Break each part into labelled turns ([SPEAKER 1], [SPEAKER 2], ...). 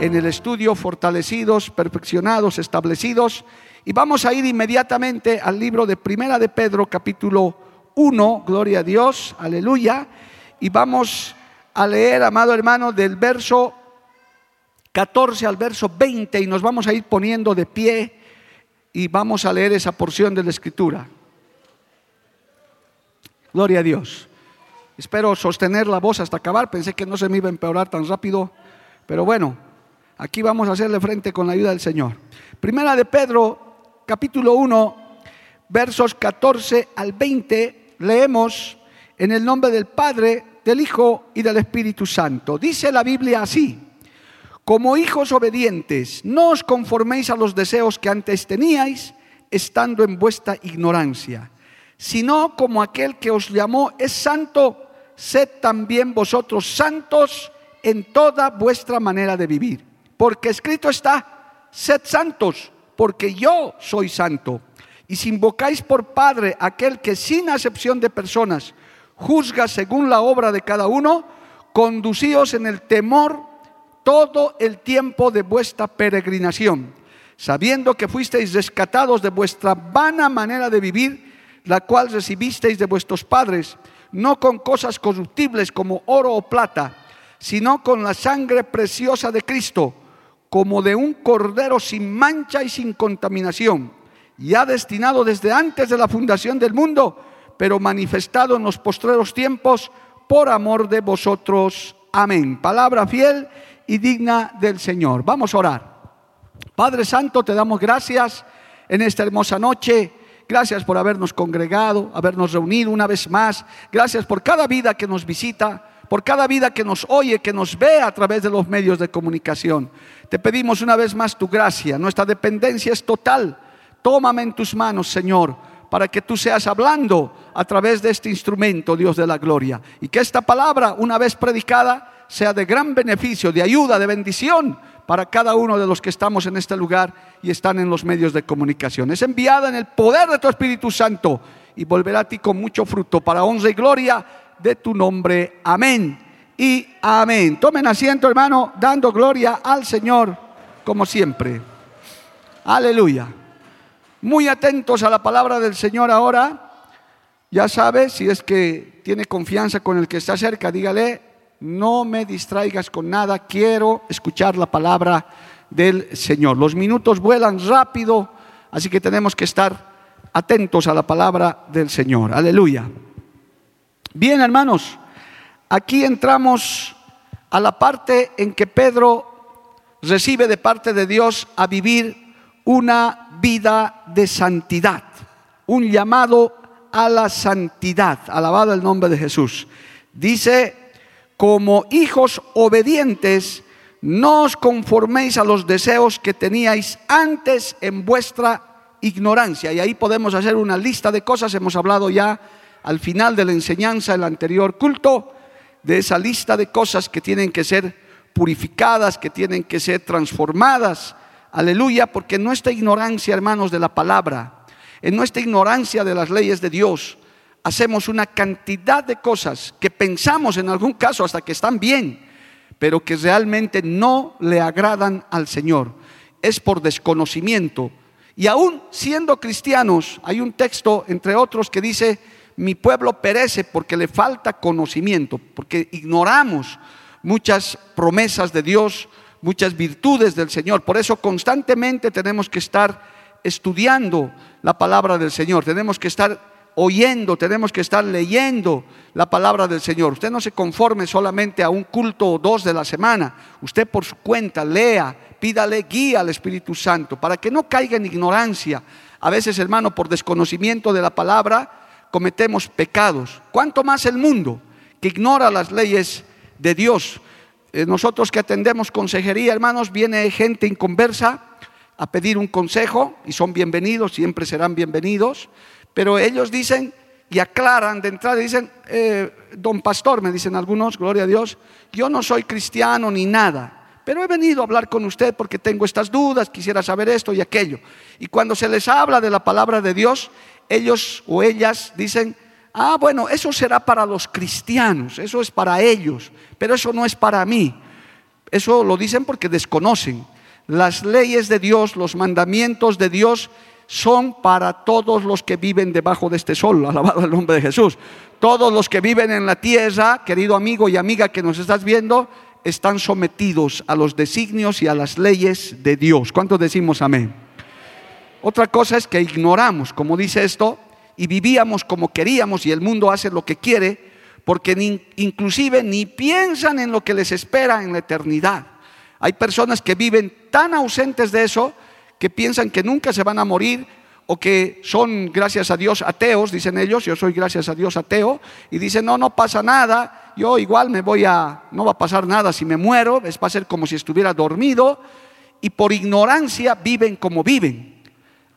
[SPEAKER 1] En el estudio fortalecidos, perfeccionados, establecidos. Y vamos a ir inmediatamente al libro de Primera de Pedro, capítulo 1, gloria a Dios, aleluya. Y vamos a leer, amado hermano, del verso 14 al verso 20 y nos vamos a ir poniendo de pie y vamos a leer esa porción de la escritura. Gloria a Dios. Espero sostener la voz hasta acabar. Pensé que no se me iba a empeorar tan rápido, pero bueno, Aquí vamos a hacerle frente con la ayuda del Señor. Primera de Pedro, capítulo 1, versos 14 al 20, leemos en el nombre del Padre, del Hijo y del Espíritu Santo. Dice la Biblia así, como hijos obedientes, no os conforméis a los deseos que antes teníais, estando en vuestra ignorancia, sino como aquel que os llamó es santo, sed también vosotros santos en toda vuestra manera de vivir porque escrito está, sed santos, porque yo soy santo. Y si invocáis por Padre aquel que sin acepción de personas juzga según la obra de cada uno, conducíos en el temor todo el tiempo de vuestra peregrinación, sabiendo que fuisteis rescatados de vuestra vana manera de vivir, la cual recibisteis de vuestros padres, no con cosas corruptibles como oro o plata, sino con la sangre preciosa de Cristo como de un cordero sin mancha y sin contaminación, ya destinado desde antes de la fundación del mundo, pero manifestado en los postreros tiempos por amor de vosotros. Amén. Palabra fiel y digna del Señor. Vamos a orar. Padre Santo, te damos gracias en esta hermosa noche. Gracias por habernos congregado, habernos reunido una vez más. Gracias por cada vida que nos visita por cada vida que nos oye, que nos ve a través de los medios de comunicación. Te pedimos una vez más tu gracia. Nuestra dependencia es total. Tómame en tus manos, Señor, para que tú seas hablando a través de este instrumento, Dios de la gloria. Y que esta palabra, una vez predicada, sea de gran beneficio, de ayuda, de bendición para cada uno de los que estamos en este lugar y están en los medios de comunicación. Es enviada en el poder de tu Espíritu Santo y volverá a ti con mucho fruto para honra y gloria de tu nombre. Amén y amén. Tomen asiento, hermano, dando gloria al Señor como siempre. Aleluya. Muy atentos a la palabra del Señor ahora. Ya sabe, si es que tiene confianza con el que está cerca, dígale, no me distraigas con nada, quiero escuchar la palabra del Señor. Los minutos vuelan rápido, así que tenemos que estar atentos a la palabra del Señor. Aleluya. Bien, hermanos, aquí entramos a la parte en que Pedro recibe de parte de Dios a vivir una vida de santidad, un llamado a la santidad, alabado el nombre de Jesús. Dice, como hijos obedientes, no os conforméis a los deseos que teníais antes en vuestra ignorancia. Y ahí podemos hacer una lista de cosas, hemos hablado ya al final de la enseñanza del anterior culto, de esa lista de cosas que tienen que ser purificadas, que tienen que ser transformadas. Aleluya, porque en nuestra ignorancia, hermanos, de la palabra, en nuestra ignorancia de las leyes de Dios, hacemos una cantidad de cosas que pensamos en algún caso hasta que están bien, pero que realmente no le agradan al Señor. Es por desconocimiento. Y aún siendo cristianos, hay un texto, entre otros, que dice, mi pueblo perece porque le falta conocimiento, porque ignoramos muchas promesas de Dios, muchas virtudes del Señor. Por eso constantemente tenemos que estar estudiando la palabra del Señor, tenemos que estar oyendo, tenemos que estar leyendo la palabra del Señor. Usted no se conforme solamente a un culto o dos de la semana, usted por su cuenta lea, pídale guía al Espíritu Santo para que no caiga en ignorancia a veces, hermano, por desconocimiento de la palabra, cometemos pecados. ¿Cuánto más el mundo que ignora las leyes de Dios? Eh, nosotros que atendemos consejería, hermanos, viene gente inconversa a pedir un consejo y son bienvenidos, siempre serán bienvenidos, pero ellos dicen y aclaran de entrada, dicen, eh, don pastor, me dicen algunos, gloria a Dios, yo no soy cristiano ni nada, pero he venido a hablar con usted porque tengo estas dudas, quisiera saber esto y aquello. Y cuando se les habla de la palabra de Dios, ellos o ellas dicen, ah, bueno, eso será para los cristianos, eso es para ellos, pero eso no es para mí. Eso lo dicen porque desconocen. Las leyes de Dios, los mandamientos de Dios son para todos los que viven debajo de este sol, alabado el nombre de Jesús. Todos los que viven en la tierra, querido amigo y amiga que nos estás viendo, están sometidos a los designios y a las leyes de Dios. ¿Cuántos decimos amén? Otra cosa es que ignoramos, como dice esto, y vivíamos como queríamos y el mundo hace lo que quiere, porque inclusive ni piensan en lo que les espera en la eternidad. Hay personas que viven tan ausentes de eso que piensan que nunca se van a morir o que son, gracias a Dios, ateos, dicen ellos, yo soy gracias a Dios ateo, y dicen, no, no pasa nada, yo igual me voy a, no va a pasar nada si me muero, es va a ser como si estuviera dormido, y por ignorancia viven como viven,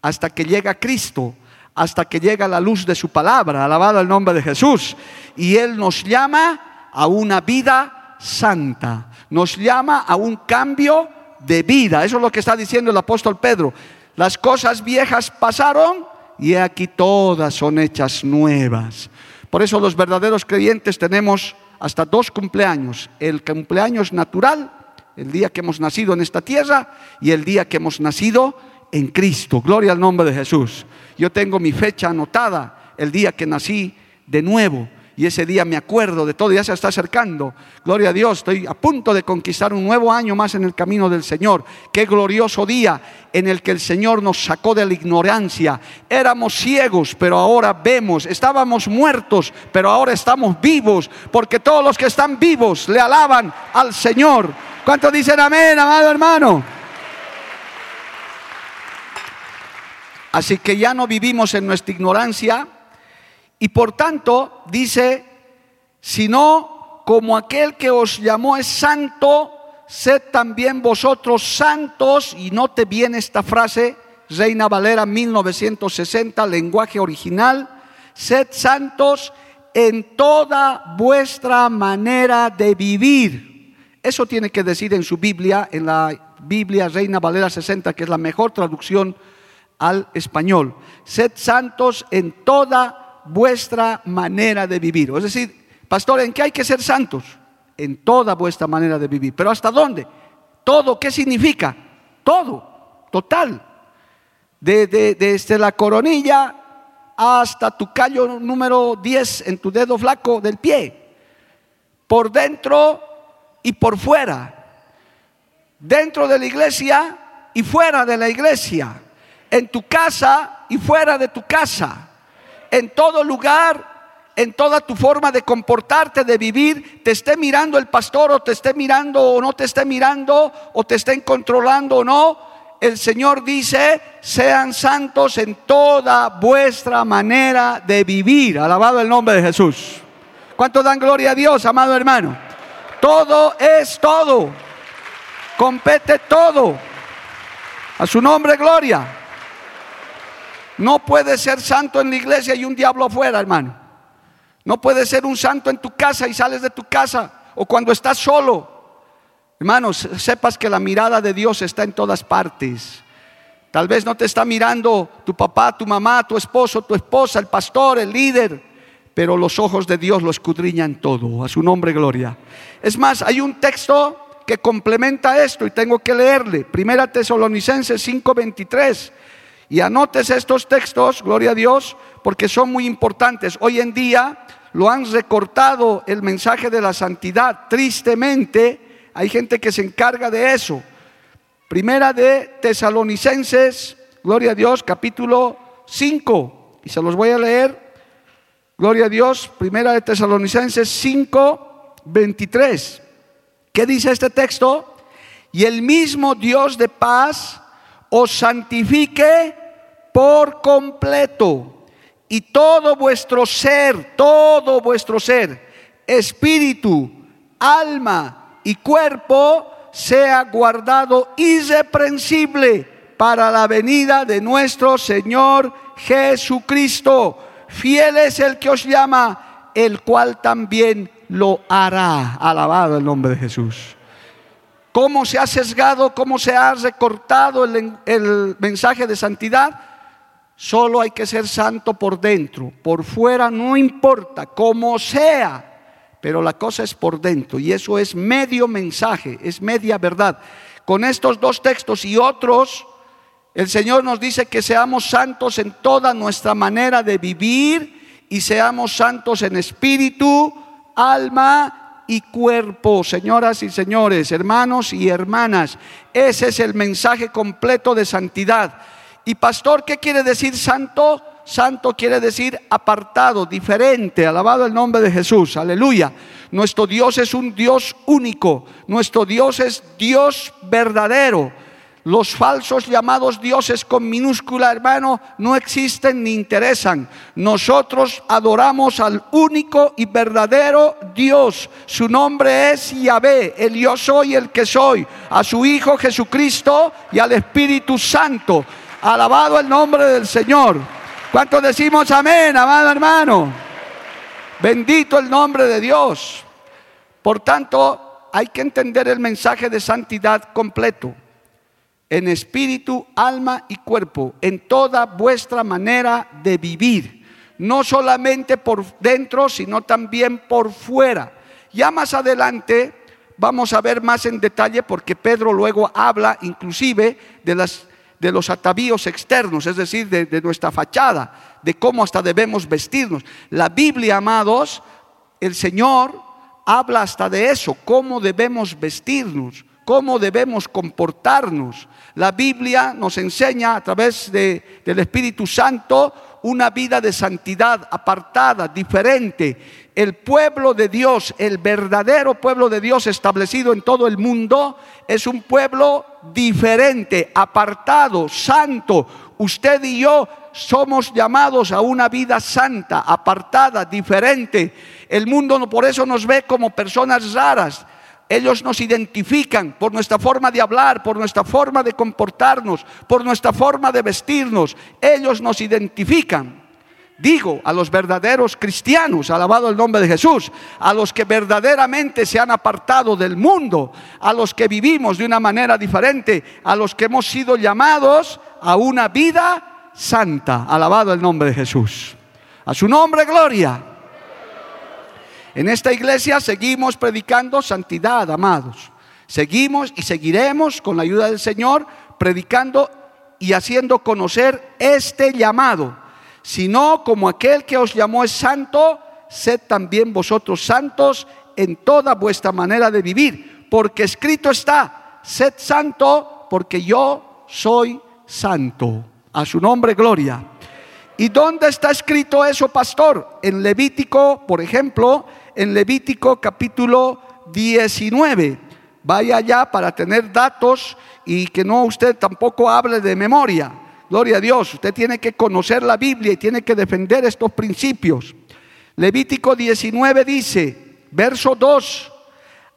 [SPEAKER 1] hasta que llega Cristo, hasta que llega la luz de su palabra, alabado el nombre de Jesús, y Él nos llama a una vida santa, nos llama a un cambio de vida. Eso es lo que está diciendo el apóstol Pedro. Las cosas viejas pasaron y aquí todas son hechas nuevas. Por eso los verdaderos creyentes tenemos hasta dos cumpleaños. El cumpleaños natural, el día que hemos nacido en esta tierra, y el día que hemos nacido en Cristo. Gloria al nombre de Jesús. Yo tengo mi fecha anotada, el día que nací de nuevo. Y ese día me acuerdo de todo, ya se está acercando. Gloria a Dios, estoy a punto de conquistar un nuevo año más en el camino del Señor. Qué glorioso día en el que el Señor nos sacó de la ignorancia. Éramos ciegos, pero ahora vemos. Estábamos muertos, pero ahora estamos vivos. Porque todos los que están vivos le alaban al Señor. ¿Cuántos dicen amén, amado hermano? Así que ya no vivimos en nuestra ignorancia y por tanto dice, sino como aquel que os llamó es santo, sed también vosotros santos, y note bien esta frase, Reina Valera 1960, lenguaje original, sed santos en toda vuestra manera de vivir. Eso tiene que decir en su Biblia, en la Biblia Reina Valera 60, que es la mejor traducción al español. Sed santos en toda vuestra manera de vivir. Es decir, pastor, ¿en qué hay que ser santos? En toda vuestra manera de vivir. ¿Pero hasta dónde? Todo, ¿qué significa? Todo, total. Desde, desde la coronilla hasta tu callo número 10 en tu dedo flaco del pie. Por dentro y por fuera. Dentro de la iglesia y fuera de la iglesia. En tu casa y fuera de tu casa en todo lugar, en toda tu forma de comportarte, de vivir, te esté mirando el pastor o te esté mirando o no te esté mirando o te estén controlando o no, el Señor dice, sean santos en toda vuestra manera de vivir. Alabado el nombre de Jesús. ¿Cuánto dan gloria a Dios, amado hermano? Todo es todo. Compete todo. A su nombre, gloria. No puede ser santo en la iglesia y un diablo afuera, hermano. No puede ser un santo en tu casa y sales de tu casa o cuando estás solo. Hermanos, sepas que la mirada de Dios está en todas partes. Tal vez no te está mirando tu papá, tu mamá, tu esposo, tu esposa, el pastor, el líder, pero los ojos de Dios lo escudriñan todo. A su nombre, gloria. Es más, hay un texto que complementa esto y tengo que leerle. Primera Tesalonicenses 5:23. Y anotes estos textos, gloria a Dios, porque son muy importantes. Hoy en día lo han recortado el mensaje de la santidad. Tristemente, hay gente que se encarga de eso. Primera de Tesalonicenses, gloria a Dios, capítulo 5. Y se los voy a leer. Gloria a Dios, primera de Tesalonicenses 5, 23. ¿Qué dice este texto? Y el mismo Dios de paz os santifique por completo y todo vuestro ser, todo vuestro ser, espíritu, alma y cuerpo, sea guardado irreprensible para la venida de nuestro Señor Jesucristo. Fiel es el que os llama, el cual también lo hará. Alabado el nombre de Jesús. ¿Cómo se ha sesgado, cómo se ha recortado el, el mensaje de santidad? Solo hay que ser santo por dentro, por fuera no importa, como sea, pero la cosa es por dentro y eso es medio mensaje, es media verdad. Con estos dos textos y otros, el Señor nos dice que seamos santos en toda nuestra manera de vivir y seamos santos en espíritu, alma y cuerpo. Señoras y señores, hermanos y hermanas, ese es el mensaje completo de santidad. Y pastor, ¿qué quiere decir santo? Santo quiere decir apartado, diferente, alabado el nombre de Jesús, aleluya. Nuestro Dios es un Dios único, nuestro Dios es Dios verdadero. Los falsos llamados dioses con minúscula, hermano, no existen ni interesan. Nosotros adoramos al único y verdadero Dios. Su nombre es Yahvé, el yo soy el que soy, a su Hijo Jesucristo y al Espíritu Santo. Alabado el nombre del Señor. ¿Cuántos decimos amén, amado hermano? Bendito el nombre de Dios. Por tanto, hay que entender el mensaje de santidad completo, en espíritu, alma y cuerpo, en toda vuestra manera de vivir, no solamente por dentro, sino también por fuera. Ya más adelante vamos a ver más en detalle porque Pedro luego habla inclusive de las de los atavíos externos, es decir, de, nuestra fachada, de cómo hasta debemos vestirnos. La Biblia, amados, el Señor habla hasta de eso, cómo debemos vestirnos, cómo debemos comportarnos. La Biblia nos enseña a través de, del Espíritu Santo una vida de santidad apartada, diferente. El pueblo de Dios, el verdadero pueblo de Dios establecido en todo el mundo, es un pueblo diferente, apartado, santo. Usted y yo somos llamados a una vida santa, apartada, diferente. El mundo por eso nos ve como personas raras. Ellos nos identifican por nuestra forma de hablar, por nuestra forma de comportarnos, por nuestra forma de vestirnos. Ellos nos identifican. Digo a los verdaderos cristianos, alabado el nombre de Jesús, a los que verdaderamente se han apartado del mundo, a los que vivimos de una manera diferente, a los que hemos sido llamados a una vida santa, alabado el nombre de Jesús. A su nombre, gloria. En esta iglesia seguimos predicando santidad, amados. Seguimos y seguiremos con la ayuda del Señor predicando y haciendo conocer este llamado. Sino como aquel que os llamó es santo, sed también vosotros santos en toda vuestra manera de vivir. Porque escrito está, sed santo porque yo soy santo. A su nombre, gloria. ¿Y dónde está escrito eso, pastor? En Levítico, por ejemplo, en Levítico capítulo 19. Vaya allá para tener datos y que no usted tampoco hable de memoria. Gloria a Dios, usted tiene que conocer la Biblia y tiene que defender estos principios. Levítico 19 dice, verso 2,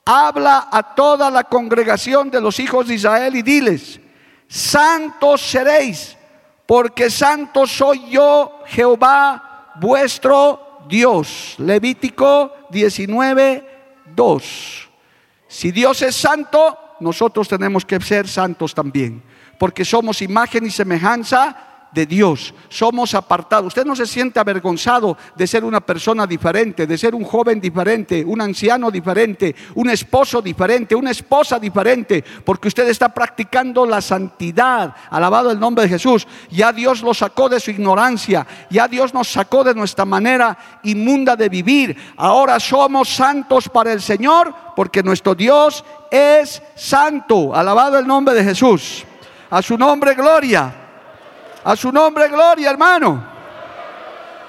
[SPEAKER 1] habla a toda la congregación de los hijos de Israel y diles, santos seréis, porque santo soy yo, Jehová, vuestro Dios. Levítico 19, 2. Si Dios es santo, nosotros tenemos que ser santos también, porque somos imagen y semejanza de Dios. Somos apartados. Usted no se siente avergonzado de ser una persona diferente, de ser un joven diferente, un anciano diferente, un esposo diferente, una esposa diferente, porque usted está practicando la santidad. Alabado el nombre de Jesús. Ya Dios lo sacó de su ignorancia. Ya Dios nos sacó de nuestra manera inmunda de vivir. Ahora somos santos para el Señor, porque nuestro Dios es santo. Alabado el nombre de Jesús. A su nombre, gloria. A su nombre, gloria, hermano.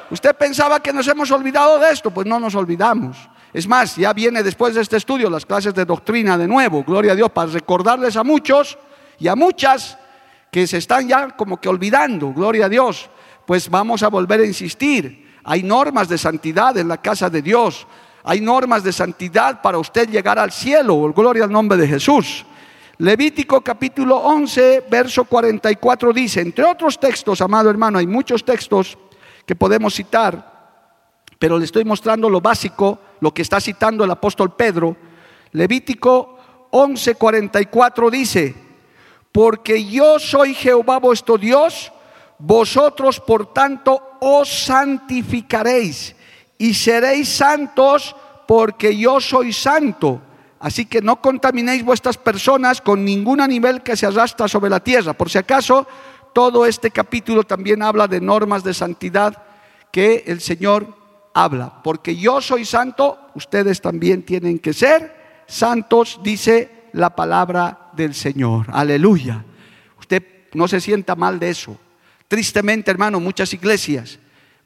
[SPEAKER 1] Usted pensaba que nos hemos olvidado de esto, pues no nos olvidamos. Es más, ya viene después de este estudio las clases de doctrina de nuevo, gloria a Dios, para recordarles a muchos y a muchas que se están ya como que olvidando, gloria a Dios, pues vamos a volver a insistir. Hay normas de santidad en la casa de Dios. Hay normas de santidad para usted llegar al cielo. Gloria al nombre de Jesús. Levítico capítulo 11, verso 44 dice, entre otros textos, amado hermano, hay muchos textos que podemos citar, pero le estoy mostrando lo básico, lo que está citando el apóstol Pedro. Levítico 11, 44 dice, porque yo soy Jehová vuestro Dios, vosotros por tanto os santificaréis y seréis santos porque yo soy santo. Así que no contaminéis vuestras personas con ningún animal que se arrastra sobre la tierra. Por si acaso, todo este capítulo también habla de normas de santidad que el Señor habla. Porque yo soy santo, ustedes también tienen que ser santos, dice la palabra del Señor. Aleluya. Usted no se sienta mal de eso. Tristemente, hermano, muchas iglesias,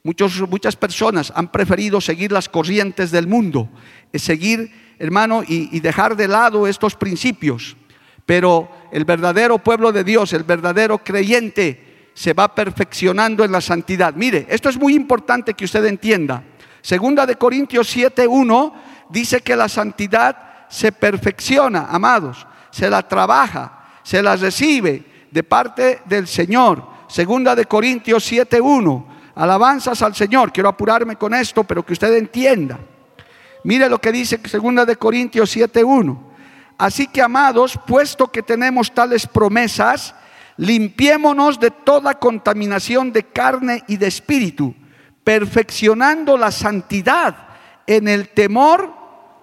[SPEAKER 1] muchos, muchas personas han preferido seguir las corrientes del mundo, seguir, hermano, y, dejar de lado estos principios. Pero el verdadero pueblo de Dios, el verdadero creyente, se va perfeccionando en la santidad. Mire, esto es muy importante que usted entienda. Segunda de Corintios 7:1 dice que la santidad se perfecciona, amados, se la trabaja, se la recibe de parte del Señor. Segunda de Corintios 7:1. Alabanzas al Señor. Quiero apurarme con esto, pero que usted entienda. Mire lo que dice Segunda de Corintios 7:1. Así que amados, puesto que tenemos tales promesas, limpiémonos de toda contaminación de carne y de espíritu, perfeccionando la santidad en el temor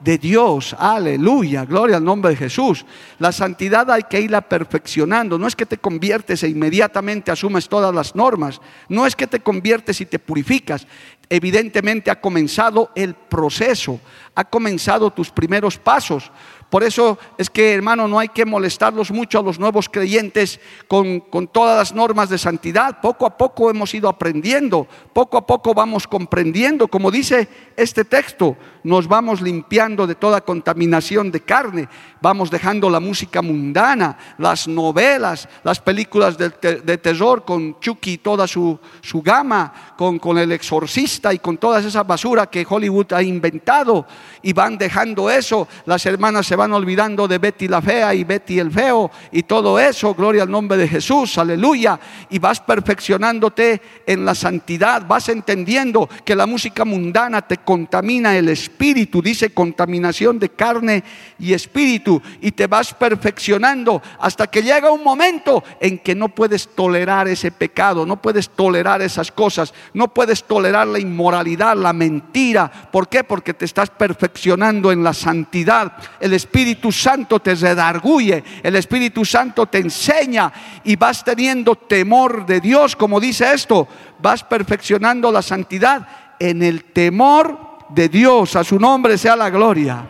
[SPEAKER 1] de Dios. Aleluya, gloria al nombre de Jesús. La santidad hay que irla perfeccionando. No es que te conviertes e inmediatamente asumes todas las normas. No es que te conviertes y te purificas. Evidentemente ha comenzado el proceso, ha comenzado tus primeros pasos. Por eso es que, hermano, no hay que molestarlos mucho a los nuevos creyentes con, con, todas las normas de santidad. Poco a poco hemos ido aprendiendo, poco a poco vamos comprendiendo. Como dice este texto, nos vamos limpiando de toda contaminación de carne, vamos dejando la música mundana, las novelas, las películas de, de terror con Chucky y toda su, su gama, con, con el exorcista y con toda esa basura que Hollywood ha inventado y van dejando eso. Las hermanas se van olvidando de Betty la fea y Betty el feo y todo eso, gloria al nombre de Jesús, aleluya, y vas perfeccionándote en la santidad, vas entendiendo que la música mundana te contamina el espíritu, dice contaminación de carne y espíritu, y te vas perfeccionando hasta que llega un momento en que no puedes tolerar ese pecado, no puedes tolerar esas cosas, no puedes tolerar la inmoralidad, la mentira, ¿por qué? Porque te estás perfeccionando en la santidad. El Espíritu Santo te redarguye, el Espíritu Santo te enseña y vas teniendo temor de Dios, como dice esto, vas perfeccionando la santidad en el temor de Dios. A su nombre sea la gloria.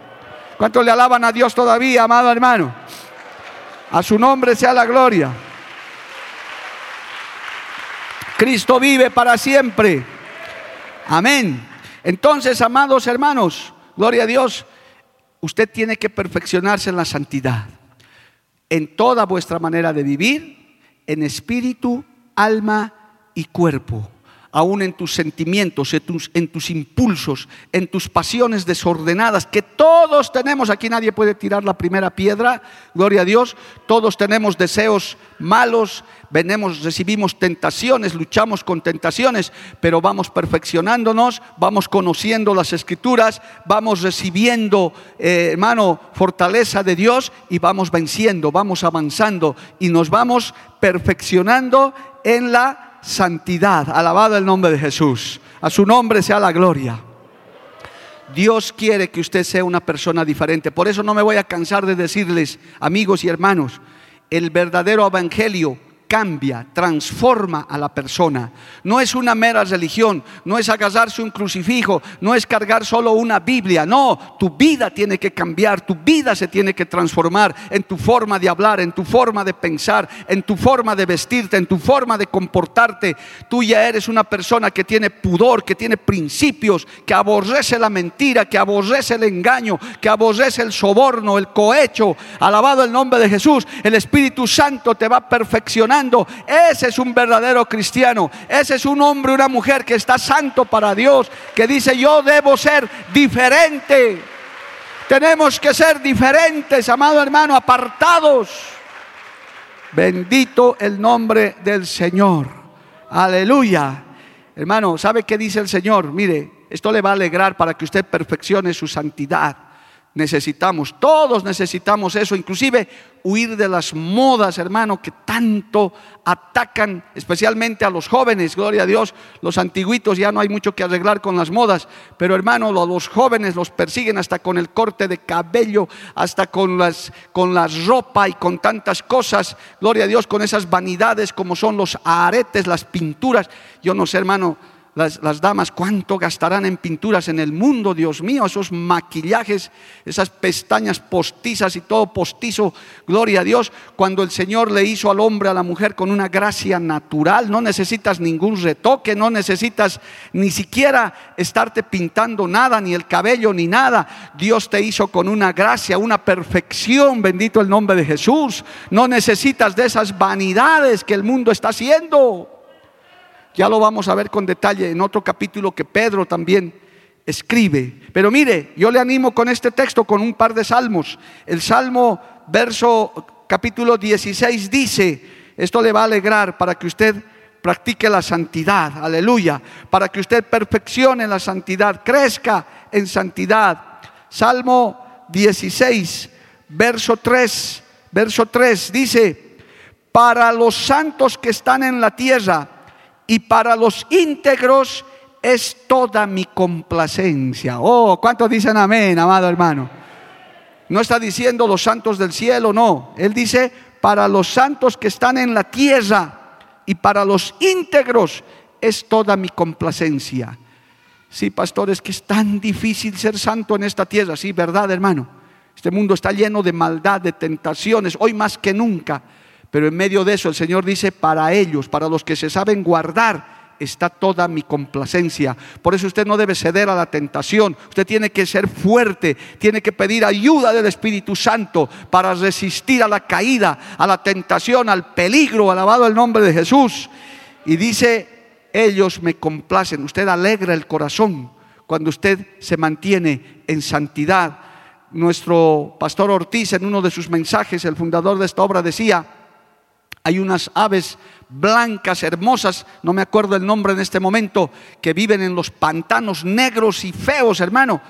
[SPEAKER 1] ¿Cuántos le alaban a Dios todavía, amado hermano? A su nombre sea la gloria. Cristo vive para siempre. Amén. Entonces, amados hermanos, gloria a Dios, usted tiene que perfeccionarse en la santidad, en toda vuestra manera de vivir, en espíritu, alma y cuerpo aún en tus sentimientos, en tus, impulsos, en tus pasiones desordenadas, que todos tenemos, aquí nadie puede tirar la primera piedra, gloria a Dios, todos tenemos deseos malos, venemos, recibimos tentaciones, luchamos con tentaciones, pero vamos perfeccionándonos, vamos conociendo las escrituras, vamos recibiendo, eh, hermano, fortaleza de Dios y vamos venciendo, vamos avanzando y nos vamos perfeccionando en la santidad. Alabado el nombre de Jesús. A su nombre sea la gloria. Dios quiere que usted sea una persona diferente. Por eso no me voy a cansar de decirles, amigos y hermanos, el verdadero evangelio cambia, transforma a la persona. No es una mera religión, no es agarrarse un crucifijo, no es cargar solo una Biblia, no, tu vida tiene que cambiar, tu vida se tiene que transformar en tu forma de hablar, en tu forma de pensar, en tu forma de vestirte, en tu forma de comportarte. Tú ya eres una persona que tiene pudor, que tiene principios, que aborrece la mentira, que aborrece el engaño, que aborrece el soborno, el cohecho. Alabado el nombre de Jesús, el Espíritu Santo te va a perfeccionar Ese es un verdadero cristiano. Ese es un hombre, una mujer que está santo para Dios, que dice, yo debo ser diferente. Tenemos que ser diferentes, amado hermano, apartados. Bendito el nombre del Señor. Aleluya. Hermano, ¿sabe qué dice el Señor? Mire, esto le va a alegrar para que usted perfeccione su santidad. Necesitamos, todos necesitamos eso, inclusive huir de las modas, hermano, que tanto atacan, especialmente a los jóvenes, gloria a Dios, los antiguitos ya no hay mucho que arreglar con las modas, pero hermano, los jóvenes los persiguen hasta con el corte de cabello, hasta con las con la ropa y con tantas cosas, gloria a Dios, con esas vanidades como son los aretes, las pinturas. Yo no sé, hermano, las, damas, cuánto gastarán en pinturas en el mundo, Dios mío, esos maquillajes, esas pestañas postizas y todo postizo, gloria a Dios, cuando el Señor le hizo al hombre, a la mujer con una gracia natural, no necesitas ningún retoque, no necesitas ni siquiera estarte pintando nada, ni el cabello, ni nada. Dios te hizo con una gracia, una perfección, bendito el nombre de Jesús. No necesitas de esas vanidades que el mundo está haciendo. Ya lo vamos a ver con detalle en otro capítulo que Pedro también escribe. Pero mire, yo le animo con este texto, con un par de salmos. El salmo, verso capítulo 16 dice, esto le va a alegrar para que usted practique la santidad, aleluya, para que usted perfeccione la santidad, crezca en santidad. Salmo 16, verso 3, verso 3 dice, para los santos que están en la tierra, y para los íntegros es toda mi complacencia. Oh, ¿cuántos dicen amén, amado hermano? No está diciendo los santos del cielo, no. Él dice, para los santos que están en la tierra y para los íntegros es toda mi complacencia. Sí, pastor, es que es tan difícil ser santo en esta tierra. Sí, verdad, hermano. Este mundo está lleno de maldad, de tentaciones, hoy más que nunca. Pero en medio de eso el Señor dice, para ellos, para los que se saben guardar, está toda mi complacencia. Por eso usted no debe ceder a la tentación. Usted tiene que ser fuerte, tiene que pedir ayuda del Espíritu Santo para resistir a la caída, a la tentación, al peligro. Alabado el nombre de Jesús. Y dice, ellos me complacen. Usted alegra el corazón cuando usted se mantiene en santidad. Nuestro pastor Ortiz en uno de sus mensajes, el fundador de esta obra, decía, hay unas aves blancas, hermosas, no me acuerdo el nombre en este momento, que viven en los pantanos negros y feos, hermano.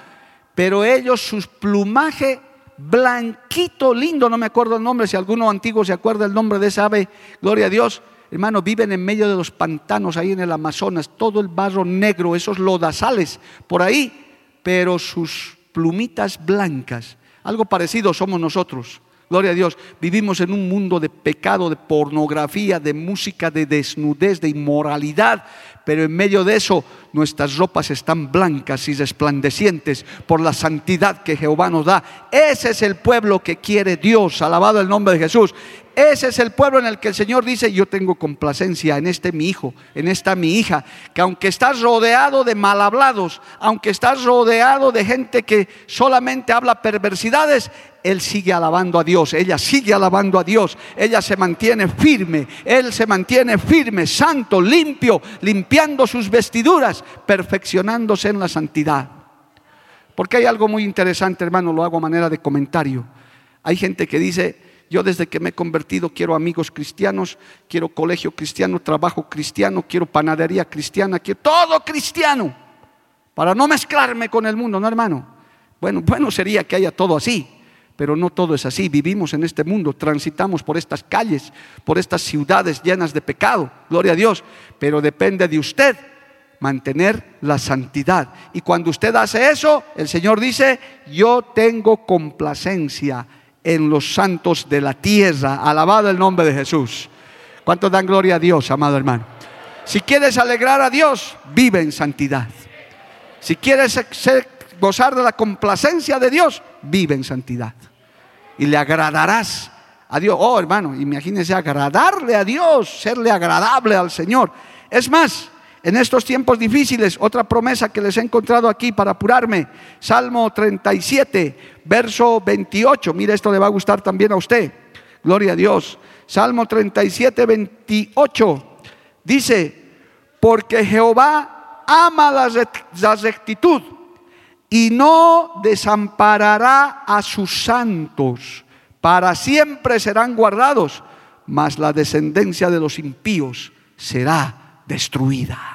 [SPEAKER 1] Pero ellos, sus plumaje blanquito, lindo, no me acuerdo el nombre, si alguno antiguo se acuerda el nombre de esa ave, gloria a Dios. Hermano, viven en medio de los pantanos ahí en el Amazonas, todo el barro negro, esos lodazales por ahí, pero sus plumitas blancas. Algo parecido somos nosotros. Gloria a Dios. Vivimos en un mundo de pecado, de pornografía, de música, de desnudez, de inmoralidad. Pero en medio de eso nuestras ropas están blancas y resplandecientes por la santidad que Jehová nos da. Ese es el pueblo que quiere Dios. Alabado el nombre de Jesús. Ese es el pueblo en el que el Señor dice, yo tengo complacencia en este mi hijo, en esta mi hija, que aunque estás rodeado de mal hablados, aunque estás rodeado de gente que solamente habla perversidades, él sigue alabando a Dios, ella sigue alabando a Dios, ella se mantiene firme, él se mantiene firme, santo, limpio, limpiando sus vestiduras, perfeccionándose en la santidad. Porque hay algo muy interesante, hermano, lo hago a manera de comentario. Hay gente que dice, yo desde que me he convertido quiero amigos cristianos, quiero colegio cristiano, trabajo cristiano, quiero panadería cristiana, quiero todo cristiano, para no mezclarme con el mundo, ¿no, hermano? Bueno, bueno sería que haya todo así, pero no todo es así. Vivimos en este mundo, transitamos por estas calles, por estas ciudades llenas de pecado, gloria a Dios, pero depende de usted mantener la santidad. Y cuando usted hace eso, el Señor dice, yo tengo complacencia en los santos de la tierra. Alabado el nombre de Jesús. ¿Cuántos dan gloria a Dios, amado hermano? Si quieres alegrar a Dios, vive en santidad. Si quieres gozar de la complacencia de Dios, vive en santidad. Y le agradarás a Dios. Oh, hermano, imagínese agradarle a Dios, serle agradable al Señor. Es más, en estos tiempos difíciles, otra promesa que les he encontrado aquí para apurarme, Salmo 37, verso 28. Mire, esto le va a gustar también a usted. Gloria a Dios. Salmo 37, 28 dice, porque Jehová ama la rectitud y no desamparará a sus santos. Para siempre serán guardados, mas la descendencia de los impíos será destruida.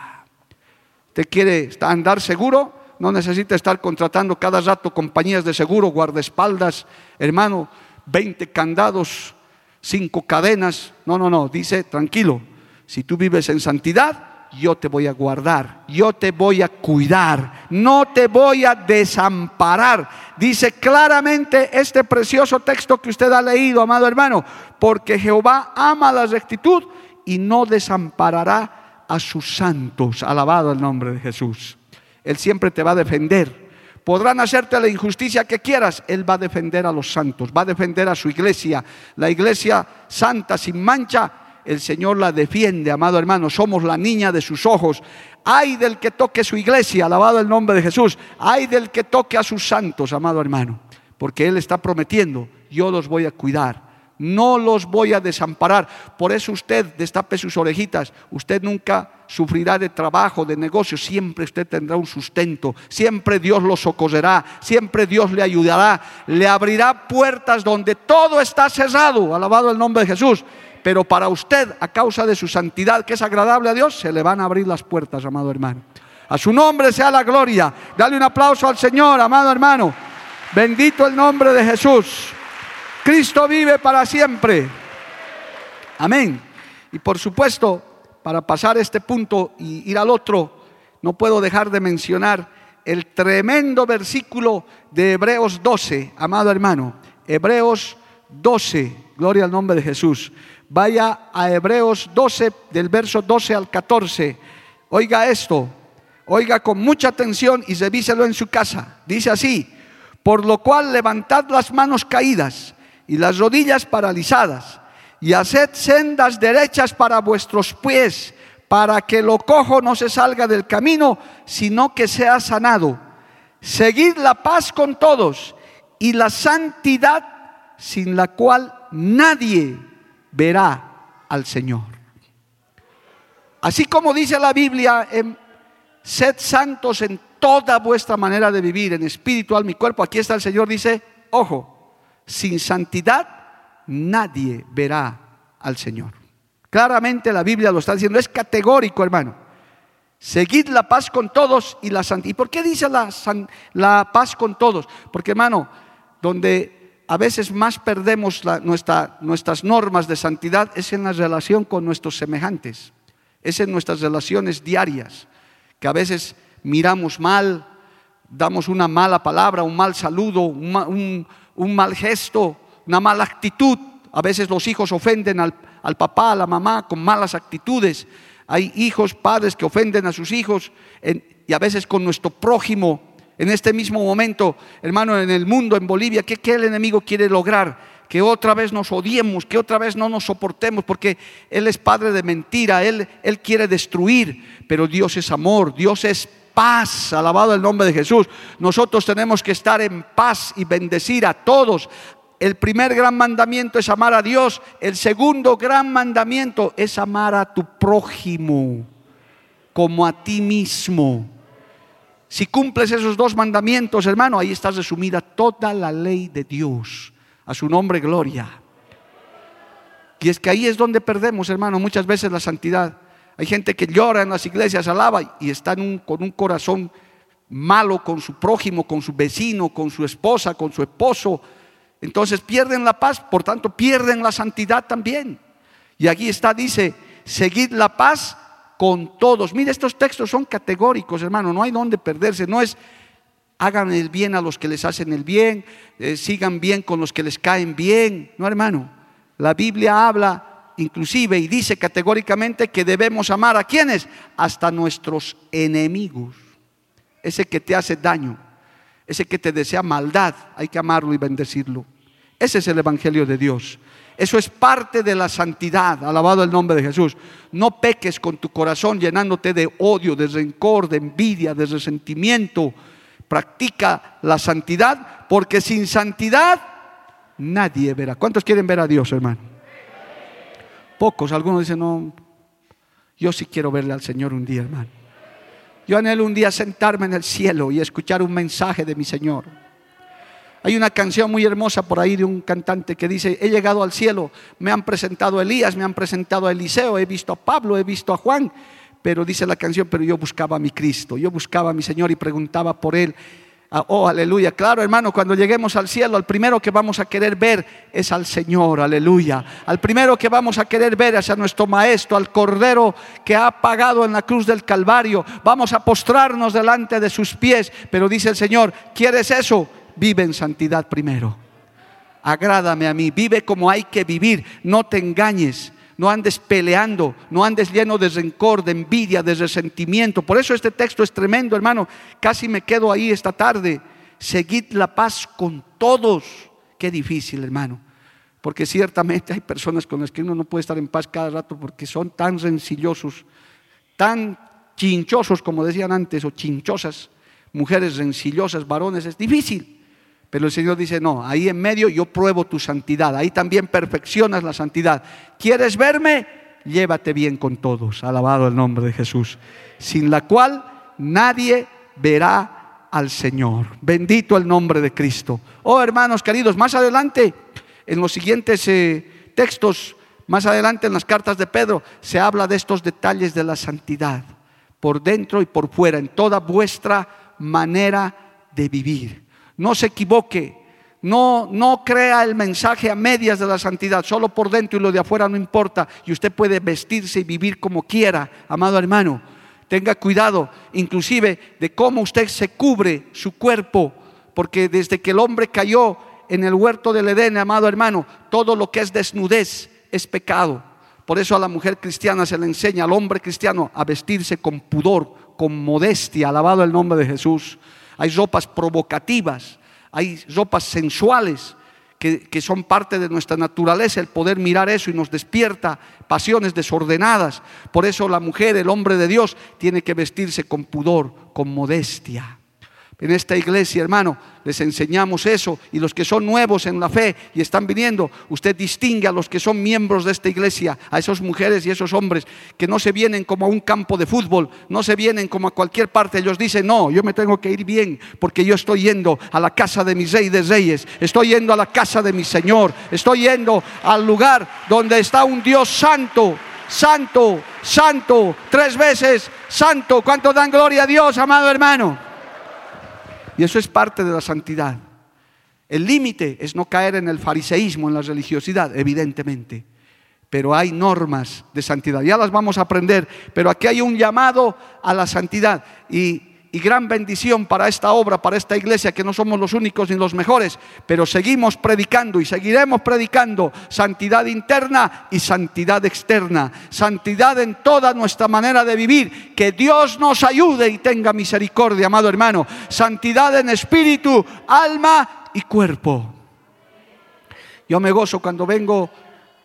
[SPEAKER 1] ¿Usted quiere andar seguro? No necesita estar contratando cada rato compañías de seguro, guardaespaldas, hermano, 20 candados, 5 cadenas. No, no, no, dice, tranquilo, si tú vives en santidad, yo te voy a guardar, yo te voy a cuidar, no te voy a desamparar. Dice claramente este precioso texto que usted ha leído, amado hermano, porque Jehová ama la rectitud y no desamparará a sus santos. Alabado el nombre de Jesús. Él siempre te va a defender. Podrán hacerte la injusticia que quieras, Él va a defender a los santos, va a defender a su iglesia, la iglesia santa, sin mancha. El Señor la defiende, amado hermano. Somos la niña de sus ojos. Hay del que toque su iglesia, alabado el nombre de Jesús. Hay del que toque a sus santos, amado hermano. Porque Él está prometiendo, yo los voy a cuidar no los voy a desamparar. Por eso usted destape sus orejitas. Usted nunca sufrirá de trabajo, de negocio. Siempre usted tendrá un sustento. Siempre Dios lo socorrerá. Siempre Dios le ayudará. Le abrirá puertas donde todo está cerrado. Alabado el nombre de Jesús. Pero para usted, a causa de su santidad, que es agradable a Dios, se le van a abrir las puertas, amado hermano. A su nombre sea la gloria. Dale un aplauso al Señor, amado hermano. Bendito el nombre de Jesús. Cristo vive para siempre. Amén. Y por supuesto, para pasar este punto y ir al otro, no puedo dejar de mencionar el tremendo versículo de Hebreos 12, amado hermano. Hebreos 12, gloria al nombre de Jesús. Vaya a Hebreos 12, del verso 12 al 14. Oiga esto, oiga con mucha atención y revíselo en su casa. Dice así, por lo cual levantad las manos caídas y las rodillas paralizadas, y haced sendas derechas para vuestros pies, para que lo cojo no se salga del camino, sino que sea sanado. Seguid la paz con todos y la santidad sin la cual nadie verá al Señor. Así como dice la Biblia, en, sed santos en toda vuestra manera de vivir, en espiritual mi cuerpo, aquí está el Señor, dice, ojo, sin santidad nadie verá al Señor. Claramente la Biblia lo está diciendo, es categórico, hermano. Seguid la paz con todos y la santidad. ¿Y por qué dice la, la, paz con todos? Porque, hermano, donde a veces más perdemos nuestra, nuestras normas de santidad es en la relación con nuestros semejantes, es en nuestras relaciones diarias, que a veces miramos mal, damos una mala palabra, un mal saludo, un, un mal gesto, una mala actitud. A veces los hijos ofenden al, papá, a la mamá con malas actitudes. Hay hijos, padres que ofenden a sus hijos y a veces con nuestro prójimo. En este mismo momento, hermano, en el mundo, en Bolivia, ¿qué, ¿qué, el enemigo quiere lograr? Que otra vez nos odiemos, que otra vez no nos soportemos, porque Él es padre de mentira, Él, Él quiere destruir, pero Dios es amor, Dios es paz. Alabado el nombre de Jesús. Nosotros tenemos que estar en paz y bendecir a todos. El primer gran mandamiento es amar a Dios. El segundo gran mandamiento es amar a tu prójimo como a ti mismo. Si cumples esos dos mandamientos, hermano, ahí está resumida toda la ley de Dios. A su nombre, gloria. Y es que ahí es donde perdemos, hermano, muchas veces la santidad. Hay gente que llora en las iglesias, alaba y está con un corazón malo con su prójimo, con su vecino, con su esposa, con su esposo. Entonces pierden la paz, por tanto pierden la santidad también. Y aquí está, dice, seguid la paz con todos. Mire, estos textos son categóricos, hermano, no hay donde perderse, no es hagan el bien a los que les hacen el bien, eh, sigan bien con los que les caen bien. No, hermano, la Biblia habla inclusive y dice categóricamente que debemos amar a quienes, hasta nuestros enemigos. Ese que te hace daño, ese que te desea maldad, hay que amarlo y bendecirlo. Ese es el Evangelio de Dios. Eso es parte de la santidad, alabado el nombre de Jesús. No peques con tu corazón llenándote de odio, de rencor, de envidia, de resentimiento. Practica la santidad, porque sin santidad nadie verá. ¿Cuántos quieren ver a Dios, hermano? Pocos, algunos dicen, no, yo sí quiero verle al Señor un día, hermano. Yo anhelo un día sentarme en el cielo y escuchar un mensaje de mi Señor. Hay una canción muy hermosa por ahí de un cantante que dice, he llegado al cielo, me han presentado a Elías, me han presentado a Eliseo, he visto a Pablo, he visto a Juan, pero dice la canción, pero yo buscaba a mi Cristo, yo buscaba a mi Señor y preguntaba por Él. Ah, oh, aleluya. Claro, hermano, cuando lleguemos al cielo, al primero que vamos a querer ver es al Señor, aleluya. Al primero que vamos a querer ver es a nuestro Maestro, al Cordero que ha pagado en la cruz del Calvario. Vamos a postrarnos delante de sus pies. Pero dice el Señor, ¿quieres eso? Vive en santidad primero. Agrádame a mí, vive como hay que vivir, no te engañes no andes peleando, no andes lleno de rencor, de envidia, de resentimiento. Por eso este texto es tremendo, hermano. Casi me quedo ahí esta tarde. Seguid la paz con todos. Qué difícil, hermano. Porque ciertamente hay personas con las que uno no puede estar en paz cada rato porque son tan rencillosos, tan chinchosos, como decían antes, o chinchosas, mujeres rencillosas, varones. Es difícil. Pero el Señor dice, no, ahí en medio yo pruebo tu santidad, ahí también perfeccionas la santidad. ¿Quieres verme? Llévate bien con todos, alabado el nombre de Jesús, sin la cual nadie verá al Señor. Bendito el nombre de Cristo. Oh hermanos queridos, más adelante, en los siguientes eh, textos, más adelante en las cartas de Pedro, se habla de estos detalles de la santidad, por dentro y por fuera, en toda vuestra manera de vivir no se equivoque, no, no crea el mensaje a medias de la santidad, solo por dentro y lo de afuera no importa, y usted puede vestirse y vivir como quiera, amado hermano. Tenga cuidado, inclusive, de cómo usted se cubre su cuerpo, porque desde que el hombre cayó en el huerto del Edén, amado hermano, todo lo que es desnudez es pecado. Por eso a la mujer cristiana se le enseña al hombre cristiano a vestirse con pudor, con modestia, alabado el nombre de Jesús hay ropas provocativas, hay ropas sensuales que, que, son parte de nuestra naturaleza, el poder mirar eso y nos despierta pasiones desordenadas. Por eso la mujer, el hombre de Dios, tiene que vestirse con pudor, con modestia. En esta iglesia, hermano, les enseñamos eso y los que son nuevos en la fe y están viniendo, usted distingue a los que son miembros de esta iglesia, a esas mujeres y esos hombres que no se vienen como a un campo de fútbol, no se vienen como a cualquier parte. Ellos dicen, no, yo me tengo que ir bien porque yo estoy yendo a la casa de mi rey de reyes, estoy yendo a la casa de mi Señor, estoy yendo al lugar donde está un Dios santo, santo, santo, tres veces santo. ¿Cuánto dan gloria a Dios, amado hermano? Y eso es parte de la santidad. El límite es no caer en el fariseísmo, en la religiosidad, evidentemente. Pero hay normas de santidad. Ya las vamos a aprender. Pero aquí hay un llamado a la santidad. Y y gran bendición para esta obra, para esta iglesia, que no somos los únicos ni los mejores, pero seguimos predicando y seguiremos predicando santidad interna y santidad externa, santidad en toda nuestra manera de vivir, que Dios nos ayude y tenga misericordia, amado hermano, santidad en espíritu, alma y cuerpo. Yo me gozo cuando vengo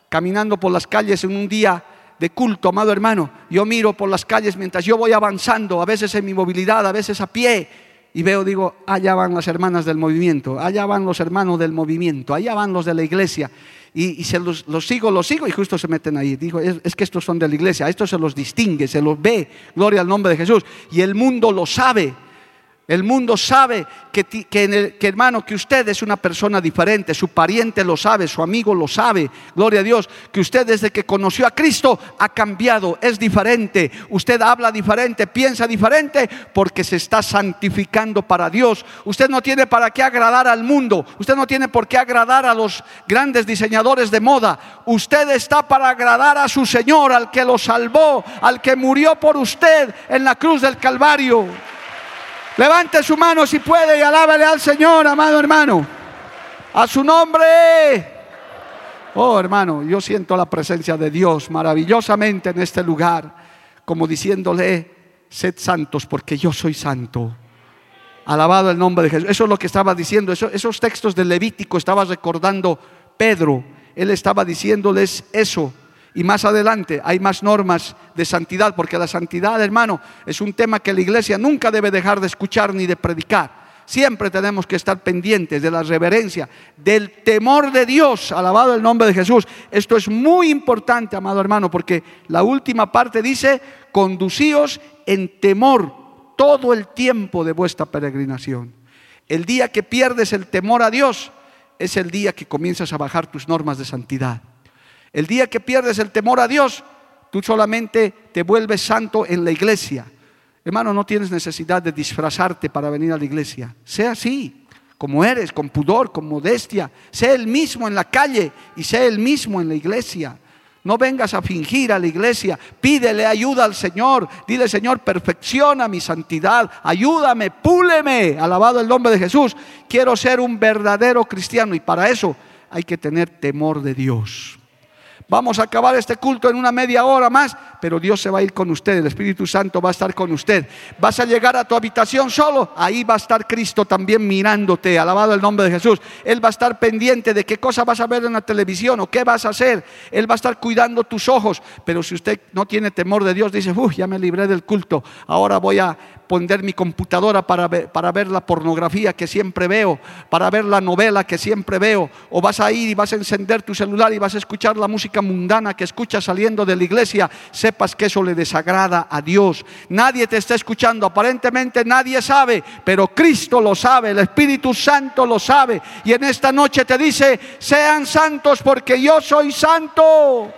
[SPEAKER 1] caminando por las calles en un día de culto, amado hermano. Yo miro por las calles mientras yo voy avanzando, a veces en mi movilidad, a veces a pie, y veo, digo, allá van las hermanas del movimiento, allá van los hermanos del movimiento, allá van los de la iglesia. Y, se los, sigo, los sigo y justo se meten ahí. Digo, es, es, que estos son de la iglesia, estos se los distingue, se los ve, gloria al nombre de Jesús. Y el mundo lo sabe. El mundo sabe que, que, hermano, que usted es una persona diferente, su pariente lo sabe, su amigo lo sabe, gloria a Dios, que usted desde que conoció a Cristo ha cambiado, es diferente, usted habla diferente, piensa diferente, porque se está santificando para Dios. Usted no tiene para qué agradar al mundo, usted no tiene por qué agradar a los grandes diseñadores de moda, usted está para agradar a su Señor, al que lo salvó, al que murió por usted en la cruz del Calvario. Levante su mano si puede y alábale al Señor, amado hermano. A su nombre. Oh, hermano, yo siento la presencia de Dios maravillosamente en este lugar, como diciéndole, sed santos porque yo soy santo. Alabado el nombre de Jesús. Eso es lo que estaba diciendo. esos textos de Levítico estaba recordando Pedro. Él estaba diciéndoles eso. Y más adelante hay más normas de santidad, porque la santidad, hermano, es un tema que la iglesia nunca debe dejar de escuchar ni de predicar. Siempre tenemos que estar pendientes de la reverencia, del temor de Dios. Alabado el nombre de Jesús. Esto es muy importante, amado hermano, porque la última parte dice, conducíos en temor todo el tiempo de vuestra peregrinación. El día que pierdes el temor a Dios es el día que comienzas a bajar tus normas de santidad. El día que pierdes el temor a Dios, tú solamente te vuelves santo en la iglesia Hermano, no tienes necesidad de disfrazarte para venir a la iglesia. Sea así, como eres, con pudor, con modestia. Sé el mismo en la calle y sé el mismo en la iglesia. No vengas a fingir a la iglesia. Pídele ayuda al Señor. Dile, Señor, perfecciona mi santidad. Ayúdame, púleme. Alabado el nombre de Jesús. Quiero ser un verdadero cristiano y para eso hay que tener temor de Dios. Vamos a acabar este culto en una media hora más, pero Dios se va a ir con usted, el Espíritu Santo va a estar con usted. Vas a llegar a tu habitación solo, ahí va a estar Cristo también mirándote, alabado el nombre de Jesús. Él va a estar pendiente de qué cosa vas a ver en la televisión o qué vas a hacer. Él va a estar cuidando tus ojos, pero si usted no tiene temor de Dios, dice, uy, ya me libré del culto, ahora voy a poner mi computadora para ver, para ver la pornografía que siempre veo, para ver la novela que siempre veo, o vas a ir y vas a encender tu celular y vas a escuchar la música mundana que escuchas saliendo de la iglesia, sepas que eso le desagrada a Dios. Nadie te está escuchando, aparentemente nadie sabe, pero Cristo lo sabe, el Espíritu Santo lo sabe, y en esta noche te dice, sean santos porque yo soy santo.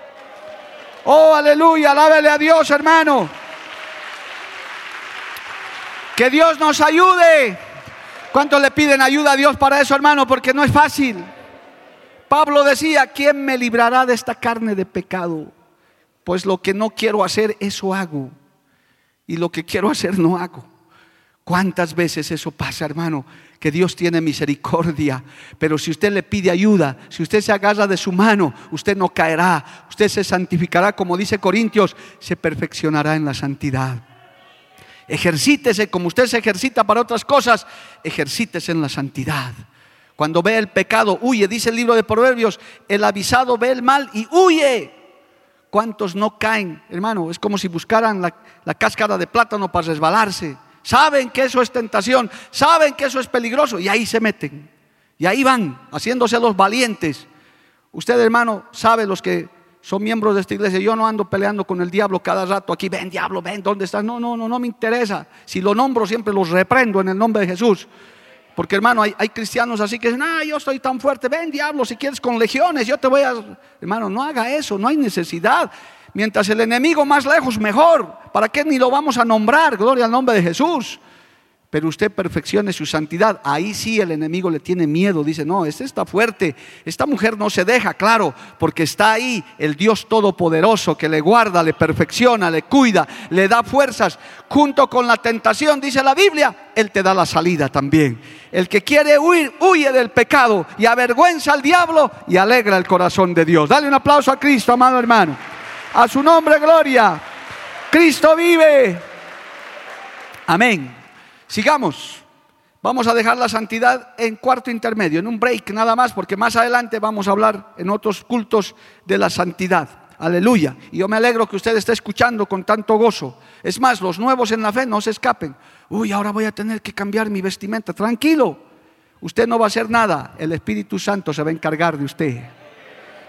[SPEAKER 1] Oh, aleluya, alábele a Dios, hermano. Que Dios nos ayude. ¿Cuántos le piden ayuda a Dios para eso, hermano? Porque no es fácil. Pablo decía, ¿quién me librará de esta carne de pecado? Pues lo que no quiero hacer, eso hago. Y lo que quiero hacer, no hago. ¿Cuántas veces eso pasa, hermano? Que Dios tiene misericordia. Pero si usted le pide ayuda, si usted se agarra de su mano, usted no caerá. Usted se santificará, como dice Corintios, se perfeccionará en la santidad. Ejercítese como usted se ejercita para otras cosas, ejercítese en la santidad. Cuando ve el pecado, huye, dice el libro de Proverbios, el avisado ve el mal y huye. ¿Cuántos no caen? Hermano, es como si buscaran la, la cáscara de plátano para resbalarse. Saben que eso es tentación, saben que eso es peligroso y ahí se meten. Y ahí van, haciéndose los valientes. Usted, hermano, sabe los que son miembros de esta iglesia. Yo no ando peleando con el diablo cada rato aquí, ven diablo, ven, ¿dónde estás? No, no, no, no me interesa. Si lo nombro siempre los reprendo en el nombre de Jesús. Porque hermano, hay, hay cristianos así que dicen, ah, yo estoy tan fuerte, ven diablo, si quieres con legiones, yo te voy a... Hermano, no haga eso, no hay necesidad. Mientras el enemigo más lejos, mejor. ¿Para qué ni lo vamos a nombrar? Gloria al nombre de Jesús pero usted perfeccione su santidad. Ahí sí el enemigo le tiene miedo. Dice, no, este está fuerte. Esta mujer no se deja, claro, porque está ahí el Dios Todopoderoso que le guarda, le perfecciona, le cuida, le da fuerzas. Junto con la tentación, dice la Biblia, Él te da la salida también. El que quiere huir, huye del pecado y avergüenza al diablo y alegra el corazón de Dios. Dale un aplauso a Cristo, amado hermano. A su nombre, gloria. Cristo vive. Amén. Sigamos. Vamos a dejar la santidad en cuarto intermedio, en un break nada más, porque más adelante vamos a hablar en otros cultos de la santidad. Aleluya. Y yo me alegro que usted esté escuchando con tanto gozo. Es más, los nuevos en la fe no se escapen. Uy, ahora voy a tener que cambiar mi vestimenta. Tranquilo. Usted no va a hacer nada. El Espíritu Santo se va a encargar de usted.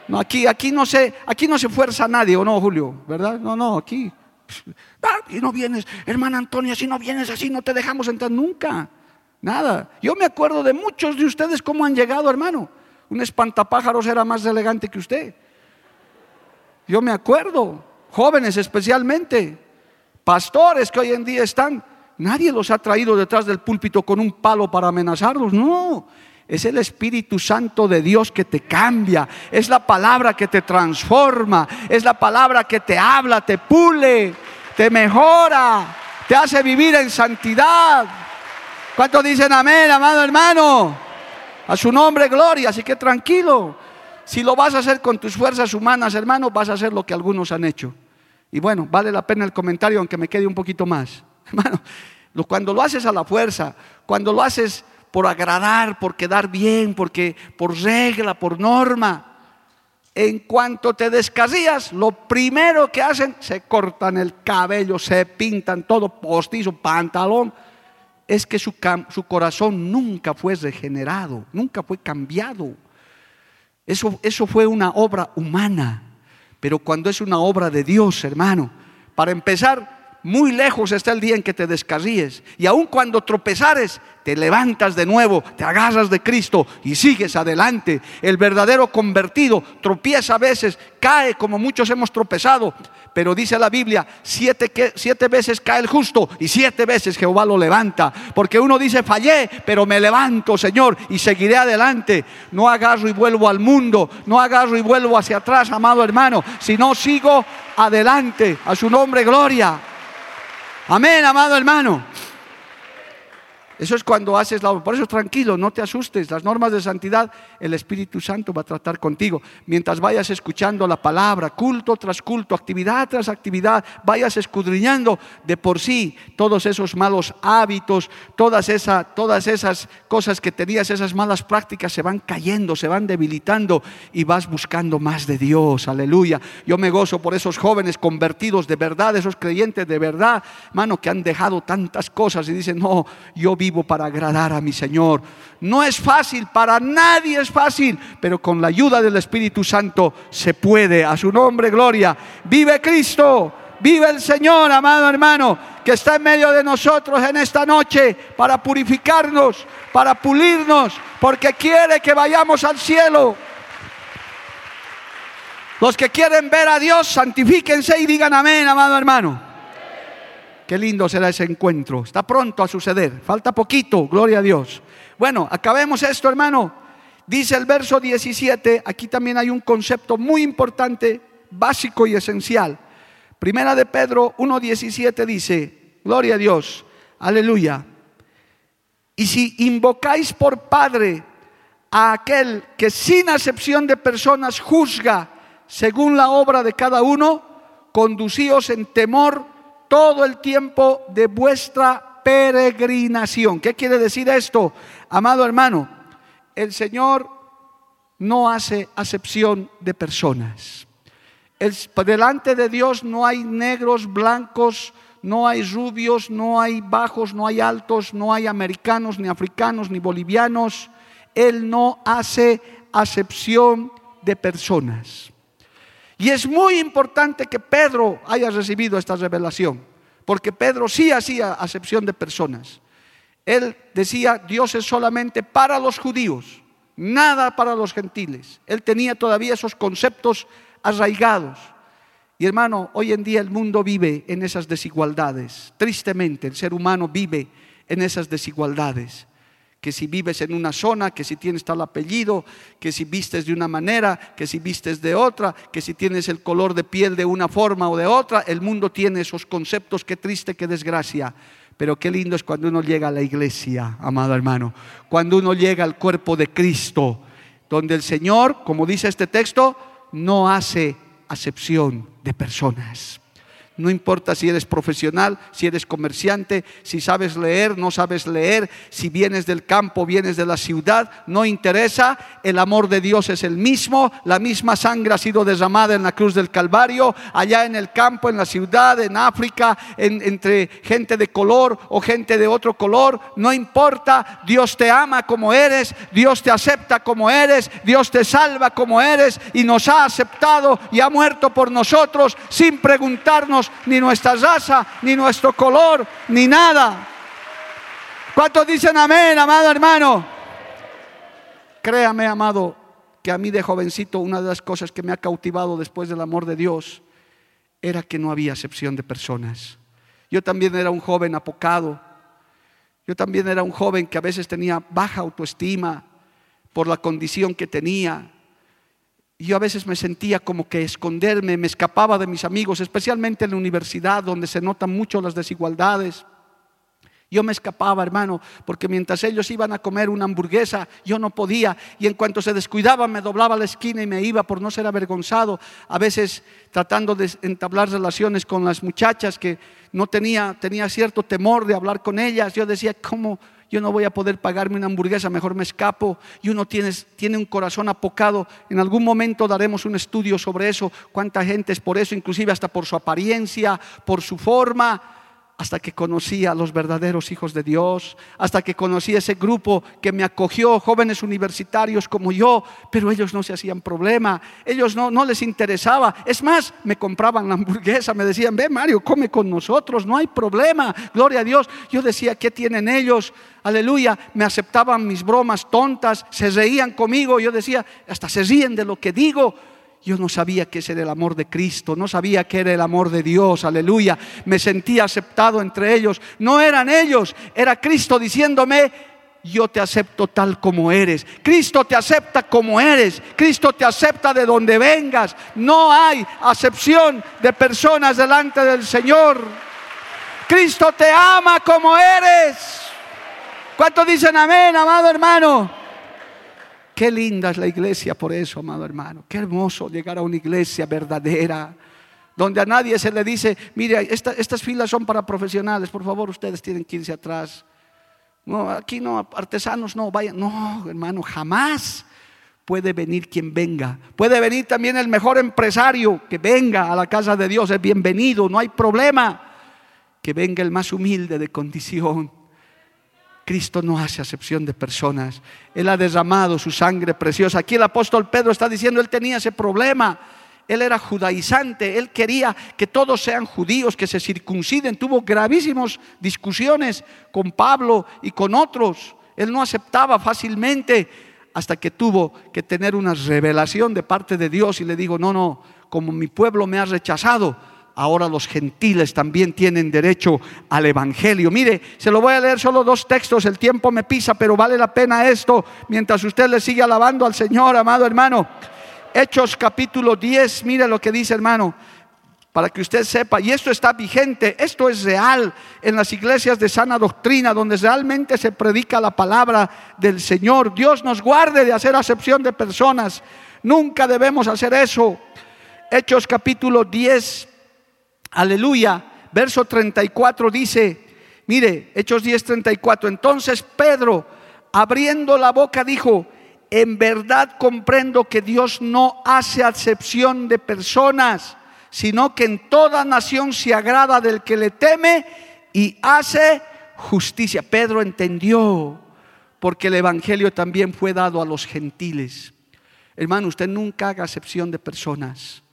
[SPEAKER 1] No, aquí, aquí, no se, aquí no se fuerza nadie, ¿o no, Julio? ¿Verdad? No, no, aquí y no vienes, hermana Antonia, si no vienes así no te dejamos entrar nunca. Nada. Yo me acuerdo de muchos de ustedes cómo han llegado, hermano. Un espantapájaros era más elegante que usted. Yo me acuerdo, jóvenes especialmente, pastores que hoy en día están, nadie los ha traído detrás del púlpito con un palo para amenazarlos, no. Es el Espíritu Santo de Dios que te cambia. Es la palabra que te transforma. Es la palabra que te habla, te pule, te mejora, te hace vivir en santidad. ¿Cuántos dicen amén, amado hermano? A su nombre, gloria. Así que tranquilo. Si lo vas a hacer con tus fuerzas humanas, hermano, vas a hacer lo que algunos han hecho. Y bueno, vale la pena el comentario, aunque me quede un poquito más. Hermano, cuando lo haces a la fuerza, cuando lo haces por agradar, por quedar bien, porque por regla, por norma. En cuanto te descasillas, lo primero que hacen, se cortan el cabello, se pintan todo postizo, pantalón. es que su, corazón nunca fue regenerado, nunca fue cambiado. Eso fue una obra humana. Pero cuando es una obra de Dios, hermano, para empezar, muy lejos está el día en que te descarríes. Y aun cuando tropezares, te levantas de nuevo, te agarras de Cristo y sigues adelante. El verdadero convertido tropieza a veces, cae como muchos hemos tropezado. Pero dice la Biblia, siete, siete veces cae el justo y siete veces Jehová lo levanta. Porque uno dice, fallé, pero me levanto, Señor, y seguiré adelante. No agarro y vuelvo al mundo, no agarro y vuelvo hacia atrás, amado hermano, sino sigo adelante. A su nombre, gloria. Amén, amado hermano. Eso es cuando haces la obra. Por eso tranquilo, no te asustes. Las normas de santidad, el Espíritu Santo va a tratar contigo. Mientras vayas escuchando la palabra, culto tras culto, actividad tras actividad, vayas escudriñando de por sí todos esos malos hábitos, todas, todas esas cosas que tenías, esas malas prácticas se van cayendo, se van debilitando y vas buscando más de Dios. Aleluya. Yo me gozo por esos jóvenes convertidos de verdad, esos creyentes de verdad, mano, que han dejado tantas cosas y dicen, no, yo vi para agradar a mi Señor. No es fácil, para nadie es fácil, pero con la ayuda del Espíritu Santo se puede. A su nombre, gloria. Vive Cristo, vive el Señor, amado hermano, que está en medio de nosotros en esta noche para purificarnos, para pulirnos, porque quiere que vayamos al cielo. Los que quieren ver a Dios, santifíquense y digan amén, amado hermano. Qué lindo será ese encuentro. Está pronto a suceder. Falta poquito, gloria a Dios. Bueno, acabemos esto, hermano. Dice el verso 17, aquí también hay un concepto muy importante, básico y esencial. Primera de Pedro 1.17 dice, gloria a Dios, aleluya. Y si invocáis por Padre a aquel que sin acepción de personas juzga según la obra de cada uno, conducíos en temor todo el tiempo de vuestra peregrinación. ¿Qué quiere decir esto? Amado hermano, el Señor no hace acepción de personas. delante de Dios no hay negros, blancos, no hay rubios, no hay bajos, no hay altos, no hay americanos, ni africanos, ni bolivianos. Él no hace acepción de personas. Y es muy importante que Pedro haya recibido esta revelación, porque Pedro sí hacía acepción de personas. Él decía, Dios es solamente para los judíos, nada para los gentiles. Él tenía todavía esos conceptos arraigados. Y hermano, hoy en día el mundo vive en esas desigualdades. Tristemente, el ser humano vive en esas desigualdades que si vives en una zona, que si tienes tal apellido, que si vistes de una manera, que si vistes de otra, que si tienes el color de piel de una forma o de otra, el mundo tiene esos conceptos, qué triste, qué desgracia. Pero qué lindo es cuando uno llega a la iglesia, amado hermano, cuando uno llega al cuerpo de Cristo, donde el Señor, como dice este texto, no hace acepción de personas. No importa si eres profesional, si eres comerciante, si sabes leer, no sabes leer, si vienes del campo, vienes de la ciudad, no interesa. El amor de Dios es el mismo. La misma sangre ha sido derramada en la cruz del Calvario, allá en el campo, en la ciudad, en África, entre gente de color o gente de otro color. No importa. Dios te ama como eres, Dios te acepta como eres, Dios te salva como eres y nos ha aceptado y ha muerto por nosotros sin preguntarnos ni nuestra raza, ni nuestro color, ni nada. ¿Cuántos dicen amén, amado hermano? Créame, amado, que a mí de jovencito una de las cosas que me ha cautivado después del amor de Dios era que no había acepción de personas. Yo también era un joven apocado. Yo también era un joven que a veces tenía baja autoestima por la condición que tenía. Yo a veces me sentía como que esconderme, me escapaba de mis amigos, especialmente en la universidad donde se notan mucho las desigualdades. Yo me escapaba, hermano, porque mientras ellos iban a comer una hamburguesa, yo no podía. Y en cuanto se descuidaba, me doblaba la esquina y me iba por no ser avergonzado. A veces tratando de entablar relaciones con las muchachas que no tenía, tenía cierto temor de hablar con ellas. Yo decía, ¿cómo? Yo no voy a poder pagarme una hamburguesa, mejor me escapo. Y uno tiene, tiene un corazón apocado. En algún momento daremos un estudio sobre eso, cuánta gente es por eso, inclusive hasta por su apariencia, por su forma. Hasta que conocí a los verdaderos hijos de Dios, hasta que conocí ese grupo que me acogió, jóvenes universitarios como yo, pero ellos no se hacían problema, ellos no, no les interesaba. Es más, me compraban la hamburguesa, me decían, ve Mario, come con nosotros, no hay problema, gloria a Dios. Yo decía, ¿qué tienen ellos? Aleluya, me aceptaban mis bromas tontas, se reían conmigo, yo decía, hasta se ríen de lo que digo. Yo no sabía que ese era el amor de Cristo, no sabía que era el amor de Dios, aleluya. Me sentía aceptado entre ellos. No eran ellos, era Cristo diciéndome, yo te acepto tal como eres. Cristo te acepta como eres. Cristo te acepta de donde vengas. No hay acepción de personas delante del Señor. Cristo te ama como eres. ¿Cuántos dicen amén, amado hermano? Qué linda es la iglesia por eso, amado hermano. Qué hermoso llegar a una iglesia verdadera, donde a nadie se le dice, mire, estas filas son para profesionales, por favor, ustedes tienen que irse atrás. No, aquí no, artesanos no, vayan. No, hermano, jamás puede venir quien venga. Puede venir también el mejor empresario que venga a la casa de Dios, es bienvenido, no hay problema. Que venga el más humilde de condición Cristo no hace acepción de personas. Él ha derramado su sangre preciosa. Aquí el apóstol Pedro está diciendo, él tenía ese problema. Él era judaizante, él quería que todos sean judíos, que se circunciden. Tuvo gravísimas discusiones con Pablo y con otros. Él no aceptaba fácilmente hasta que tuvo que tener una revelación de parte de Dios y le dijo, no, no, como mi pueblo me ha rechazado, ahora los gentiles también tienen derecho al Evangelio. Mire, se lo voy a leer solo dos textos, el tiempo me pisa, pero vale la pena esto mientras usted le sigue alabando al Señor, amado hermano. Hechos capítulo 10, mire lo que dice hermano, para que usted sepa, y esto está vigente, esto es real en las iglesias de sana doctrina, donde realmente se predica la palabra del Señor. Dios nos guarde de hacer acepción de personas, nunca debemos hacer eso. Hechos capítulo 10, Aleluya. Verso 34 dice, mire, Hechos 10, 34. Entonces Pedro, abriendo la boca, dijo, en verdad comprendo que Dios no hace acepción de personas, sino que en toda nación se agrada del que le teme y hace justicia. Pedro entendió, porque el Evangelio también fue dado a los gentiles. Hermano, usted nunca haga acepción de personas.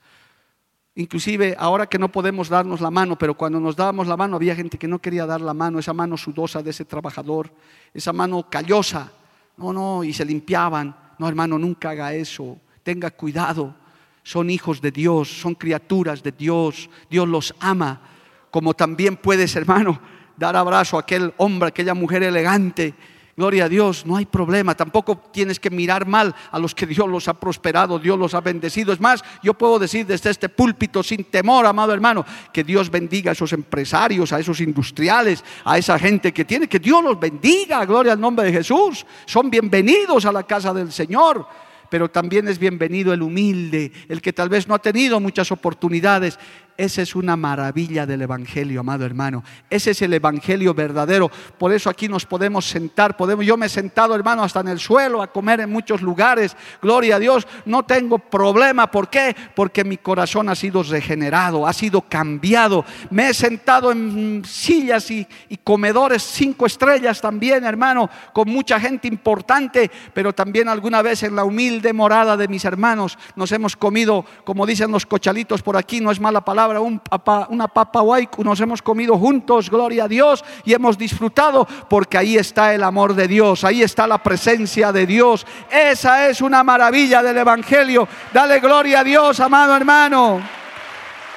[SPEAKER 1] Inclusive ahora que no podemos darnos la mano, pero cuando nos dábamos la mano había gente que no quería dar la mano, esa mano sudosa de ese trabajador, esa mano callosa. No, no, y se limpiaban. No, hermano, nunca haga eso. Tenga cuidado. Son hijos de Dios, son criaturas de Dios. Dios los ama. Como también puedes, hermano, dar abrazo a aquel hombre, a aquella mujer elegante Gloria a Dios, no hay problema. Tampoco tienes que mirar mal a los que Dios los ha prosperado, Dios los ha bendecido. Es más, yo puedo decir desde este púlpito sin temor, amado hermano, que Dios bendiga a esos empresarios, a esos industriales, a esa gente que tiene, que Dios los bendiga. Gloria al nombre de Jesús. Son bienvenidos a la casa del Señor pero también es bienvenido el humilde, el que tal vez no ha tenido muchas oportunidades, esa es una maravilla del Evangelio, amado hermano. Ese es el Evangelio verdadero. Por eso aquí nos podemos sentar. Podemos, yo me he sentado, hermano, hasta en el suelo a comer en muchos lugares. Gloria a Dios. No tengo problema. ¿Por qué? Porque mi corazón ha sido regenerado, ha sido cambiado. Me he sentado en sillas y, y comedores cinco estrellas también, hermano, con mucha gente importante, pero también alguna vez en la humilde morada de mis hermanos nos hemos comido, como dicen los cochalitos por aquí, no es mala palabra un una papa guay, nos hemos comido juntos, gloria a Dios, y hemos disfrutado porque ahí está el amor de Dios, ahí está la presencia de Dios. Esa es una maravilla del Evangelio. Dale gloria a Dios, amado hermano.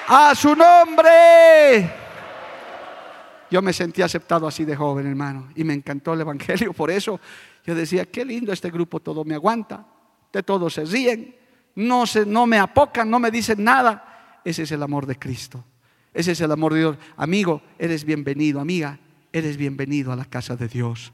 [SPEAKER 1] A su nombre. Yo me sentí aceptado así de joven, hermano, y me encantó el Evangelio. Por eso yo decía, qué lindo este grupo, todo me aguanta, de todos se ríen, no, se, no me apocan, no me dicen nada. Ese es el amor de Cristo. Ese es el amor de Dios. Amigo, eres bienvenido. Amiga, eres bienvenido a la casa de Dios.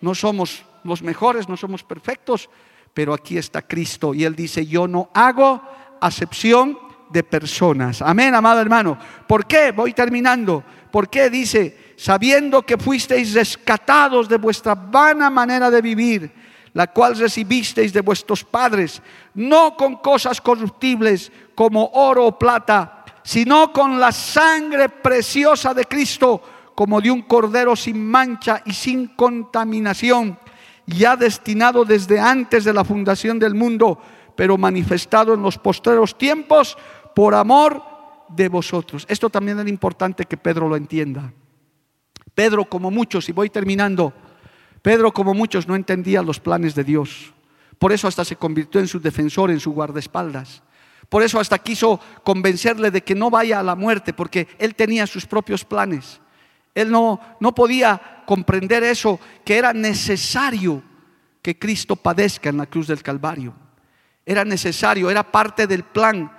[SPEAKER 1] No somos los mejores, no somos perfectos, pero aquí está Cristo y Él dice, yo no hago acepción de personas. Amén, amado hermano. ¿Por qué? Voy terminando. ¿Por qué? Dice, sabiendo que fuisteis rescatados de vuestra vana manera de vivir la cual recibisteis de vuestros padres, no con cosas corruptibles como oro o plata, sino con la sangre preciosa de Cristo, como de un cordero sin mancha y sin contaminación, ya destinado desde antes de la fundación del mundo, pero manifestado en los postreros tiempos por amor de vosotros. Esto también es importante que Pedro lo entienda. Pedro, como muchos, y voy terminando, Pedro, como muchos, no entendía los planes de Dios. Por eso hasta se convirtió en su defensor, en su guardaespaldas. Por eso hasta quiso convencerle de que no vaya a la muerte, porque él tenía sus propios planes. Él no, no podía comprender eso, que era necesario que Cristo padezca en la cruz del Calvario. Era necesario, era parte del plan.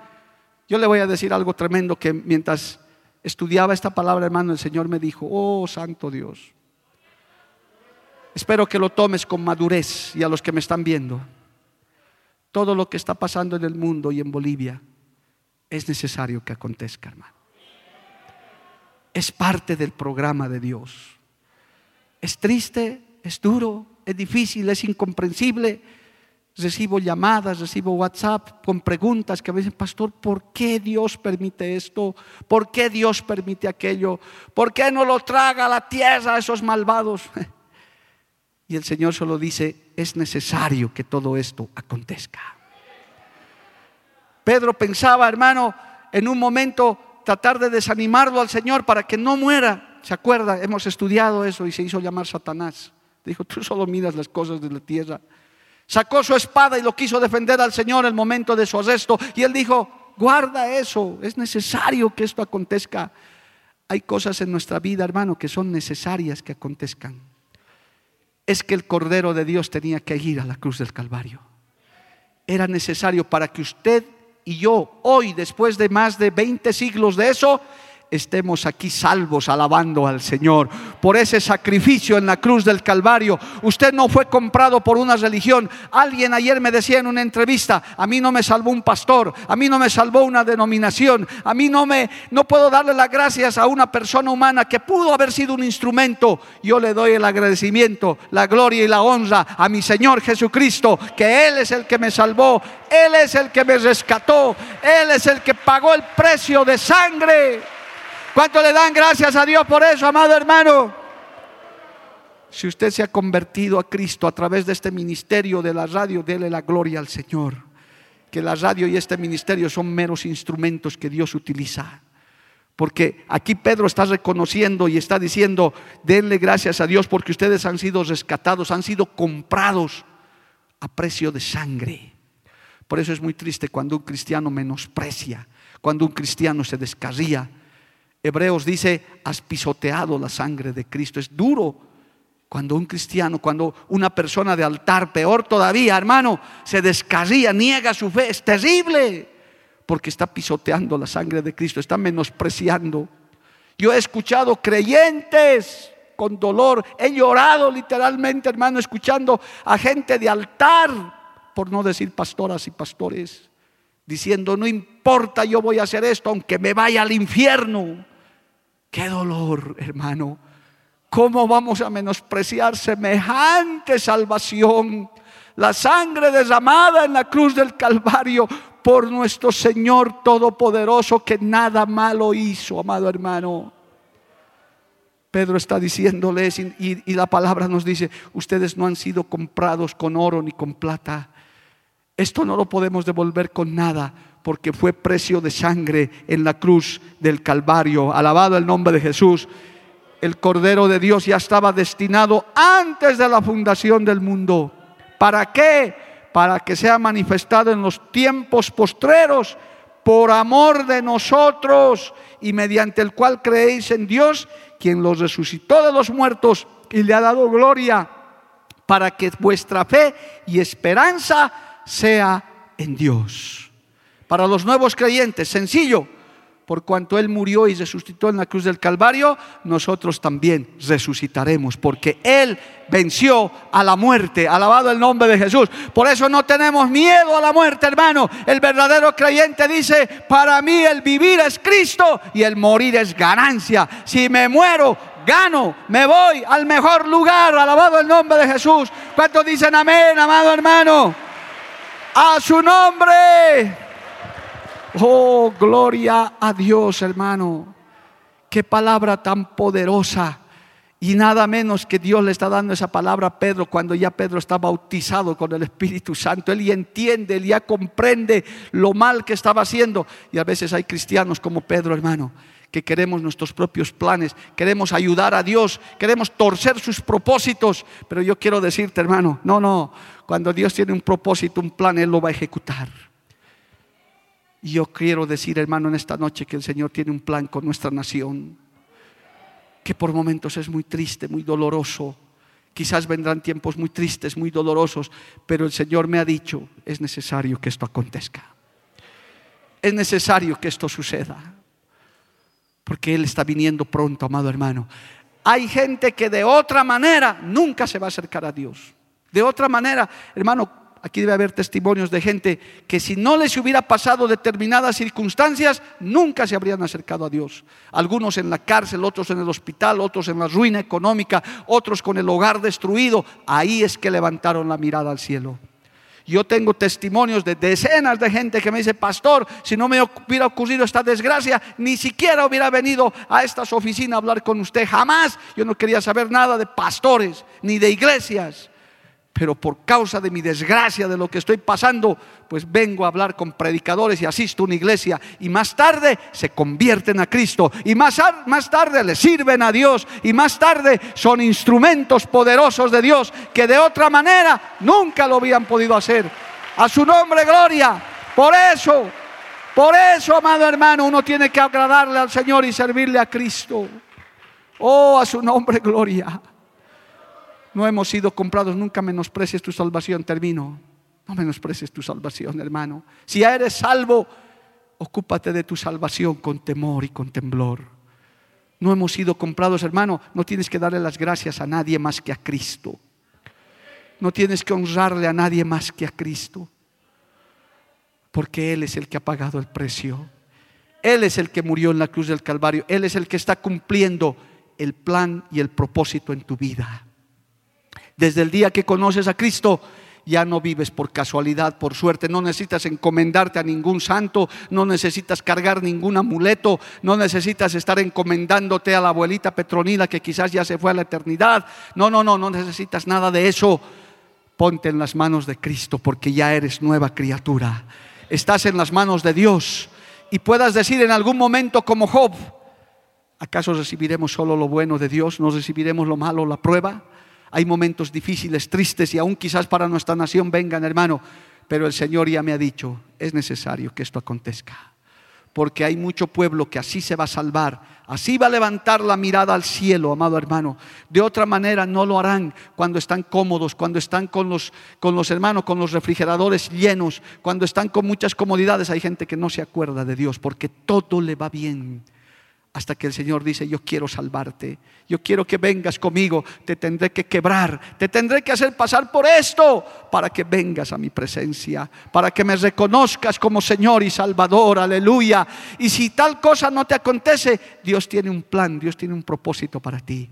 [SPEAKER 1] Yo le voy a decir algo tremendo que mientras estudiaba esta palabra, hermano, el Señor me dijo, oh Santo Dios, espero que lo tomes con madurez y a los que me están viendo. Todo lo que está pasando en el mundo y en Bolivia es necesario que acontezca, hermano es parte del programa de Dios. Es triste, es duro, es difícil, es incomprensible. Recibo llamadas, recibo WhatsApp con preguntas que me dicen, pastor, ¿por qué Dios permite esto? ¿Por qué Dios permite aquello? ¿Por qué no lo traga a la tierra a esos malvados? Y el Señor solo dice, es necesario que todo esto acontezca. Pedro pensaba, hermano, en un momento tratar de desanimarlo al Señor para que no muera. ¿Se acuerda? Hemos estudiado eso y se hizo llamar Satanás. Dijo, tú solo miras las cosas de la tierra. Sacó su espada y lo quiso defender al Señor en el momento de su arresto. Y él dijo, guarda eso, es necesario que esto acontezca. Hay cosas en nuestra vida, hermano, que son necesarias que acontezcan. Es que el Cordero de Dios tenía que ir a la cruz del Calvario. Era necesario para que usted y yo hoy, después de más de 20 siglos de eso, estemos aquí salvos alabando al Señor por ese sacrificio en la cruz del Calvario. Usted no fue comprado por una religión. Alguien ayer me decía en una entrevista, a mí no me salvó un pastor, a mí no me salvó una denominación, a mí no me no puedo darle las gracias a una persona humana que pudo haber sido un instrumento. Yo le doy el agradecimiento, la gloria y la honra a mi Señor Jesucristo, que él es el que me salvó, él es el que me rescató, él es el que pagó el precio de sangre. ¿Cuánto le dan gracias a Dios por eso, amado hermano? Si usted se ha convertido a Cristo a través de este ministerio de la radio, dele la gloria al Señor. Que la radio y este ministerio son meros instrumentos que Dios utiliza. Porque aquí Pedro está reconociendo y está diciendo, denle gracias a Dios porque ustedes han sido rescatados, han sido comprados a precio de sangre. Por eso es muy triste cuando un cristiano menosprecia, cuando un cristiano se descarría Hebreos dice, has pisoteado la sangre de Cristo. Es duro cuando un cristiano, cuando una persona de altar, peor todavía, hermano, se descarría, niega su fe. Es terrible porque está pisoteando la sangre de Cristo, está menospreciando. Yo he escuchado creyentes con dolor, he llorado literalmente, hermano, escuchando a gente de altar, por no decir pastoras y pastores, diciendo, no importa, yo voy a hacer esto, aunque me vaya al infierno. Qué dolor, hermano. ¿Cómo vamos a menospreciar semejante salvación? La sangre derramada en la cruz del Calvario por nuestro Señor Todopoderoso que nada malo hizo, amado hermano. Pedro está diciéndoles y, y, la palabra nos dice, ustedes no han sido comprados con oro ni con plata. Esto no lo podemos devolver con nada porque fue precio de sangre en la cruz del Calvario. Alabado el nombre de Jesús. El Cordero de Dios ya estaba destinado antes de la fundación del mundo. ¿Para qué? Para que sea manifestado en los tiempos postreros por amor de nosotros y mediante el cual creéis en Dios, quien los resucitó de los muertos y le ha dado gloria, para que vuestra fe y esperanza sea en Dios. Para los nuevos creyentes, sencillo, por cuanto Él murió y resucitó en la cruz del Calvario, nosotros también resucitaremos, porque Él venció a la muerte, alabado el nombre de Jesús. Por eso no tenemos miedo a la muerte, hermano. El verdadero creyente dice, para mí el vivir es Cristo y el morir es ganancia. Si me muero, gano, me voy al mejor lugar, alabado el nombre de Jesús. ¿Cuántos dicen amén, amado hermano? A su nombre. Oh, gloria a Dios, hermano. Qué palabra tan poderosa. Y nada menos que Dios le está dando esa palabra a Pedro cuando ya Pedro está bautizado con el Espíritu Santo. Él ya entiende, él ya comprende lo mal que estaba haciendo. Y a veces hay cristianos como Pedro, hermano, que queremos nuestros propios planes, queremos ayudar a Dios, queremos torcer sus propósitos. Pero yo quiero decirte, hermano, no, no, cuando Dios tiene un propósito, un plan, Él lo va a ejecutar. Y yo quiero decir, hermano, en esta noche que el Señor tiene un plan con nuestra nación que por momentos es muy triste, muy doloroso. Quizás vendrán tiempos muy tristes, muy dolorosos, pero el Señor me ha dicho, es necesario que esto acontezca. Es necesario que esto suceda. Porque Él está viniendo pronto, amado hermano. Hay gente que de otra manera nunca se va a acercar a Dios. De otra manera, hermano, Aquí debe haber testimonios de gente que si no les hubiera pasado determinadas circunstancias, nunca se habrían acercado a Dios. Algunos en la cárcel, otros en el hospital, otros en la ruina económica, otros con el hogar destruido. Ahí es que levantaron la mirada al cielo. Yo tengo testimonios de decenas de gente que me dice, pastor, si no me hubiera ocurrido esta desgracia, ni siquiera hubiera venido a estas oficinas a hablar con usted. Jamás yo no quería saber nada de pastores ni de iglesias pero por causa de mi desgracia, de lo que estoy pasando, pues vengo a hablar con predicadores y asisto a una iglesia y más tarde se convierten a Cristo y más, más tarde le sirven a Dios y más tarde son instrumentos poderosos de Dios que de otra manera nunca lo habían podido hacer. A su nombre, gloria. Por eso, por eso, amado hermano, uno tiene que agradarle al Señor y servirle a Cristo. Oh, a su nombre, gloria no hemos sido comprados, nunca menosprecies tu salvación, termino. No menosprecies tu salvación, hermano. Si ya eres salvo, ocúpate de tu salvación con temor y con temblor. No hemos sido comprados, hermano. No tienes que darle las gracias a nadie más que a Cristo. No tienes que honrarle a nadie más que a Cristo. Porque Él es el que ha pagado el precio. Él es el que murió en la cruz del Calvario. Él es el que está cumpliendo el plan y el propósito en tu vida. Desde el día que conoces a Cristo, ya no vives por casualidad, por suerte, no necesitas encomendarte a ningún santo, no necesitas cargar ningún amuleto, no necesitas estar encomendándote a la abuelita Petronila que quizás ya se fue a la eternidad. No, no, no, no necesitas nada de eso. Ponte en las manos de Cristo porque ya eres nueva criatura. Estás en las manos de Dios y puedas decir en algún momento como Job, ¿acaso recibiremos solo lo bueno de Dios? ¿No recibiremos lo malo, la prueba? Hay momentos difíciles, tristes y aún quizás para nuestra nación vengan, hermano. Pero el Señor ya me ha dicho, es necesario que esto acontezca. Porque hay mucho pueblo que así se va a salvar, así va a levantar la mirada al cielo, amado hermano. De otra manera no lo harán cuando están cómodos, cuando están con los, con los hermanos, con los refrigeradores llenos, cuando están con muchas comodidades. Hay gente que no se acuerda de Dios porque todo le va bien hasta que el Señor dice, yo quiero salvarte, yo quiero que vengas conmigo, te tendré que quebrar, te tendré que hacer pasar por esto para que vengas a mi presencia, para que me reconozcas como Señor y Salvador, aleluya. Y si tal cosa no te acontece, Dios tiene un plan, Dios tiene un propósito para ti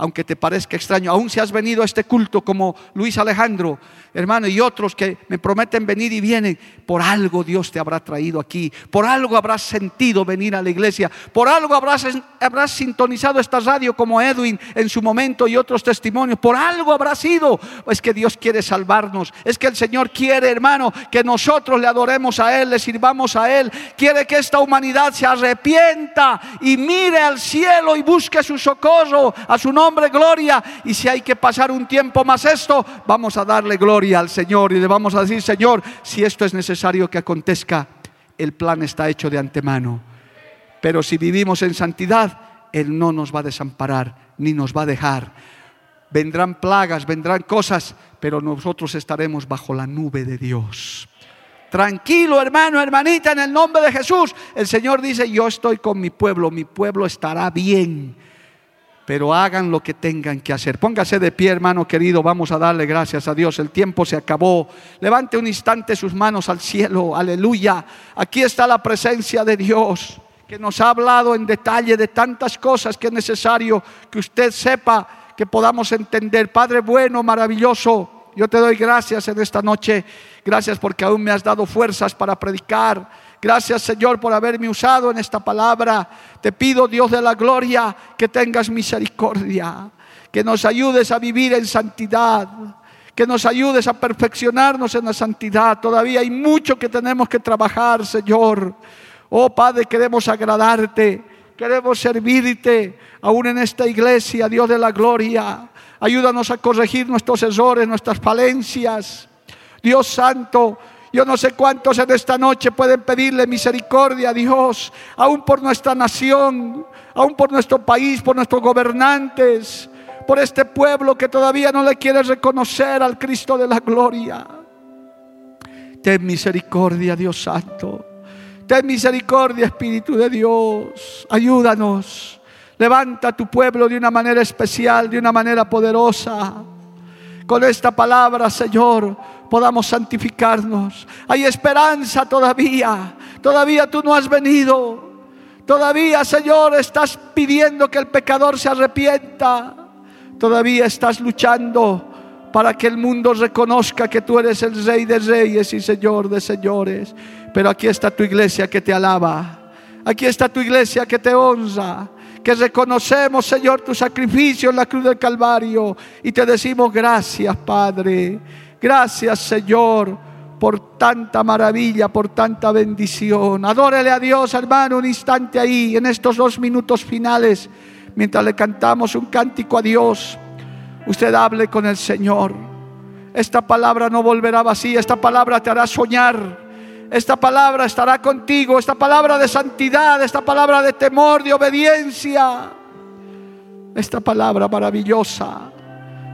[SPEAKER 1] aunque te parezca extraño, aún si has venido a este culto como Luis Alejandro, hermano, y otros que me prometen venir y vienen, por algo Dios te habrá traído aquí, por algo habrás sentido venir a la iglesia, por algo habrás, habrás sintonizado esta radio como Edwin en su momento y otros testimonios, por algo habrá sido, es que Dios quiere salvarnos, es que el Señor quiere, hermano, que nosotros le adoremos a Él, le sirvamos a Él, quiere que esta humanidad se arrepienta y mire al cielo y busque su socorro a su nombre gloria. Y si hay que pasar un tiempo más esto, vamos a darle gloria al Señor y le vamos a decir, Señor, si esto es necesario que acontezca, el plan está hecho de antemano. Pero si vivimos en santidad, Él no nos va a desamparar ni nos va a dejar. Vendrán plagas, vendrán cosas, pero nosotros estaremos bajo la nube de Dios. Tranquilo, hermano, hermanita, en el nombre de Jesús. El Señor dice, yo estoy con mi pueblo, mi pueblo estará bien pero hagan lo que tengan que hacer. Póngase de pie, hermano querido, vamos a darle gracias a Dios. El tiempo se acabó. Levante un instante sus manos al cielo, aleluya. Aquí está la presencia de Dios, que nos ha hablado en detalle de tantas cosas que es necesario que usted sepa, que podamos entender. Padre bueno, maravilloso, yo te doy gracias en esta noche. Gracias porque aún me has dado fuerzas para predicar. Gracias Señor por haberme usado en esta palabra. Te pido Dios de la gloria que tengas misericordia, que nos ayudes a vivir en santidad, que nos ayudes a perfeccionarnos en la santidad. Todavía hay mucho que tenemos que trabajar, Señor. Oh Padre, queremos agradarte, queremos servirte aún en esta iglesia, Dios de la gloria. Ayúdanos a corregir nuestros errores, nuestras falencias. Dios Santo, yo no sé cuántos en esta noche pueden pedirle misericordia a Dios, aún por nuestra nación, aún por nuestro país, por nuestros gobernantes, por este pueblo que todavía no le quiere reconocer al Cristo de la gloria. Ten misericordia, Dios Santo. Ten misericordia, Espíritu de Dios. Ayúdanos. Levanta a tu pueblo de una manera especial, de una manera poderosa. Con esta palabra, Señor, podamos santificarnos. Hay esperanza todavía. Todavía tú no has venido. Todavía, Señor, estás pidiendo que el pecador se arrepienta. Todavía estás luchando para que el mundo reconozca que tú eres el Rey de Reyes y Señor de Señores. Pero aquí está tu iglesia que te alaba. Aquí está tu iglesia que te honra que reconocemos, Señor, tu sacrificio en la cruz del Calvario y te decimos gracias, Padre. Gracias, Señor, por tanta maravilla, por tanta bendición. Adórele a Dios, hermano, un instante ahí, en estos dos minutos finales, mientras le cantamos un cántico a Dios. Usted hable con el Señor. Esta palabra no volverá vacía, esta palabra te hará soñar esta palabra estará contigo, esta palabra de santidad, esta palabra de temor, de obediencia, esta palabra maravillosa.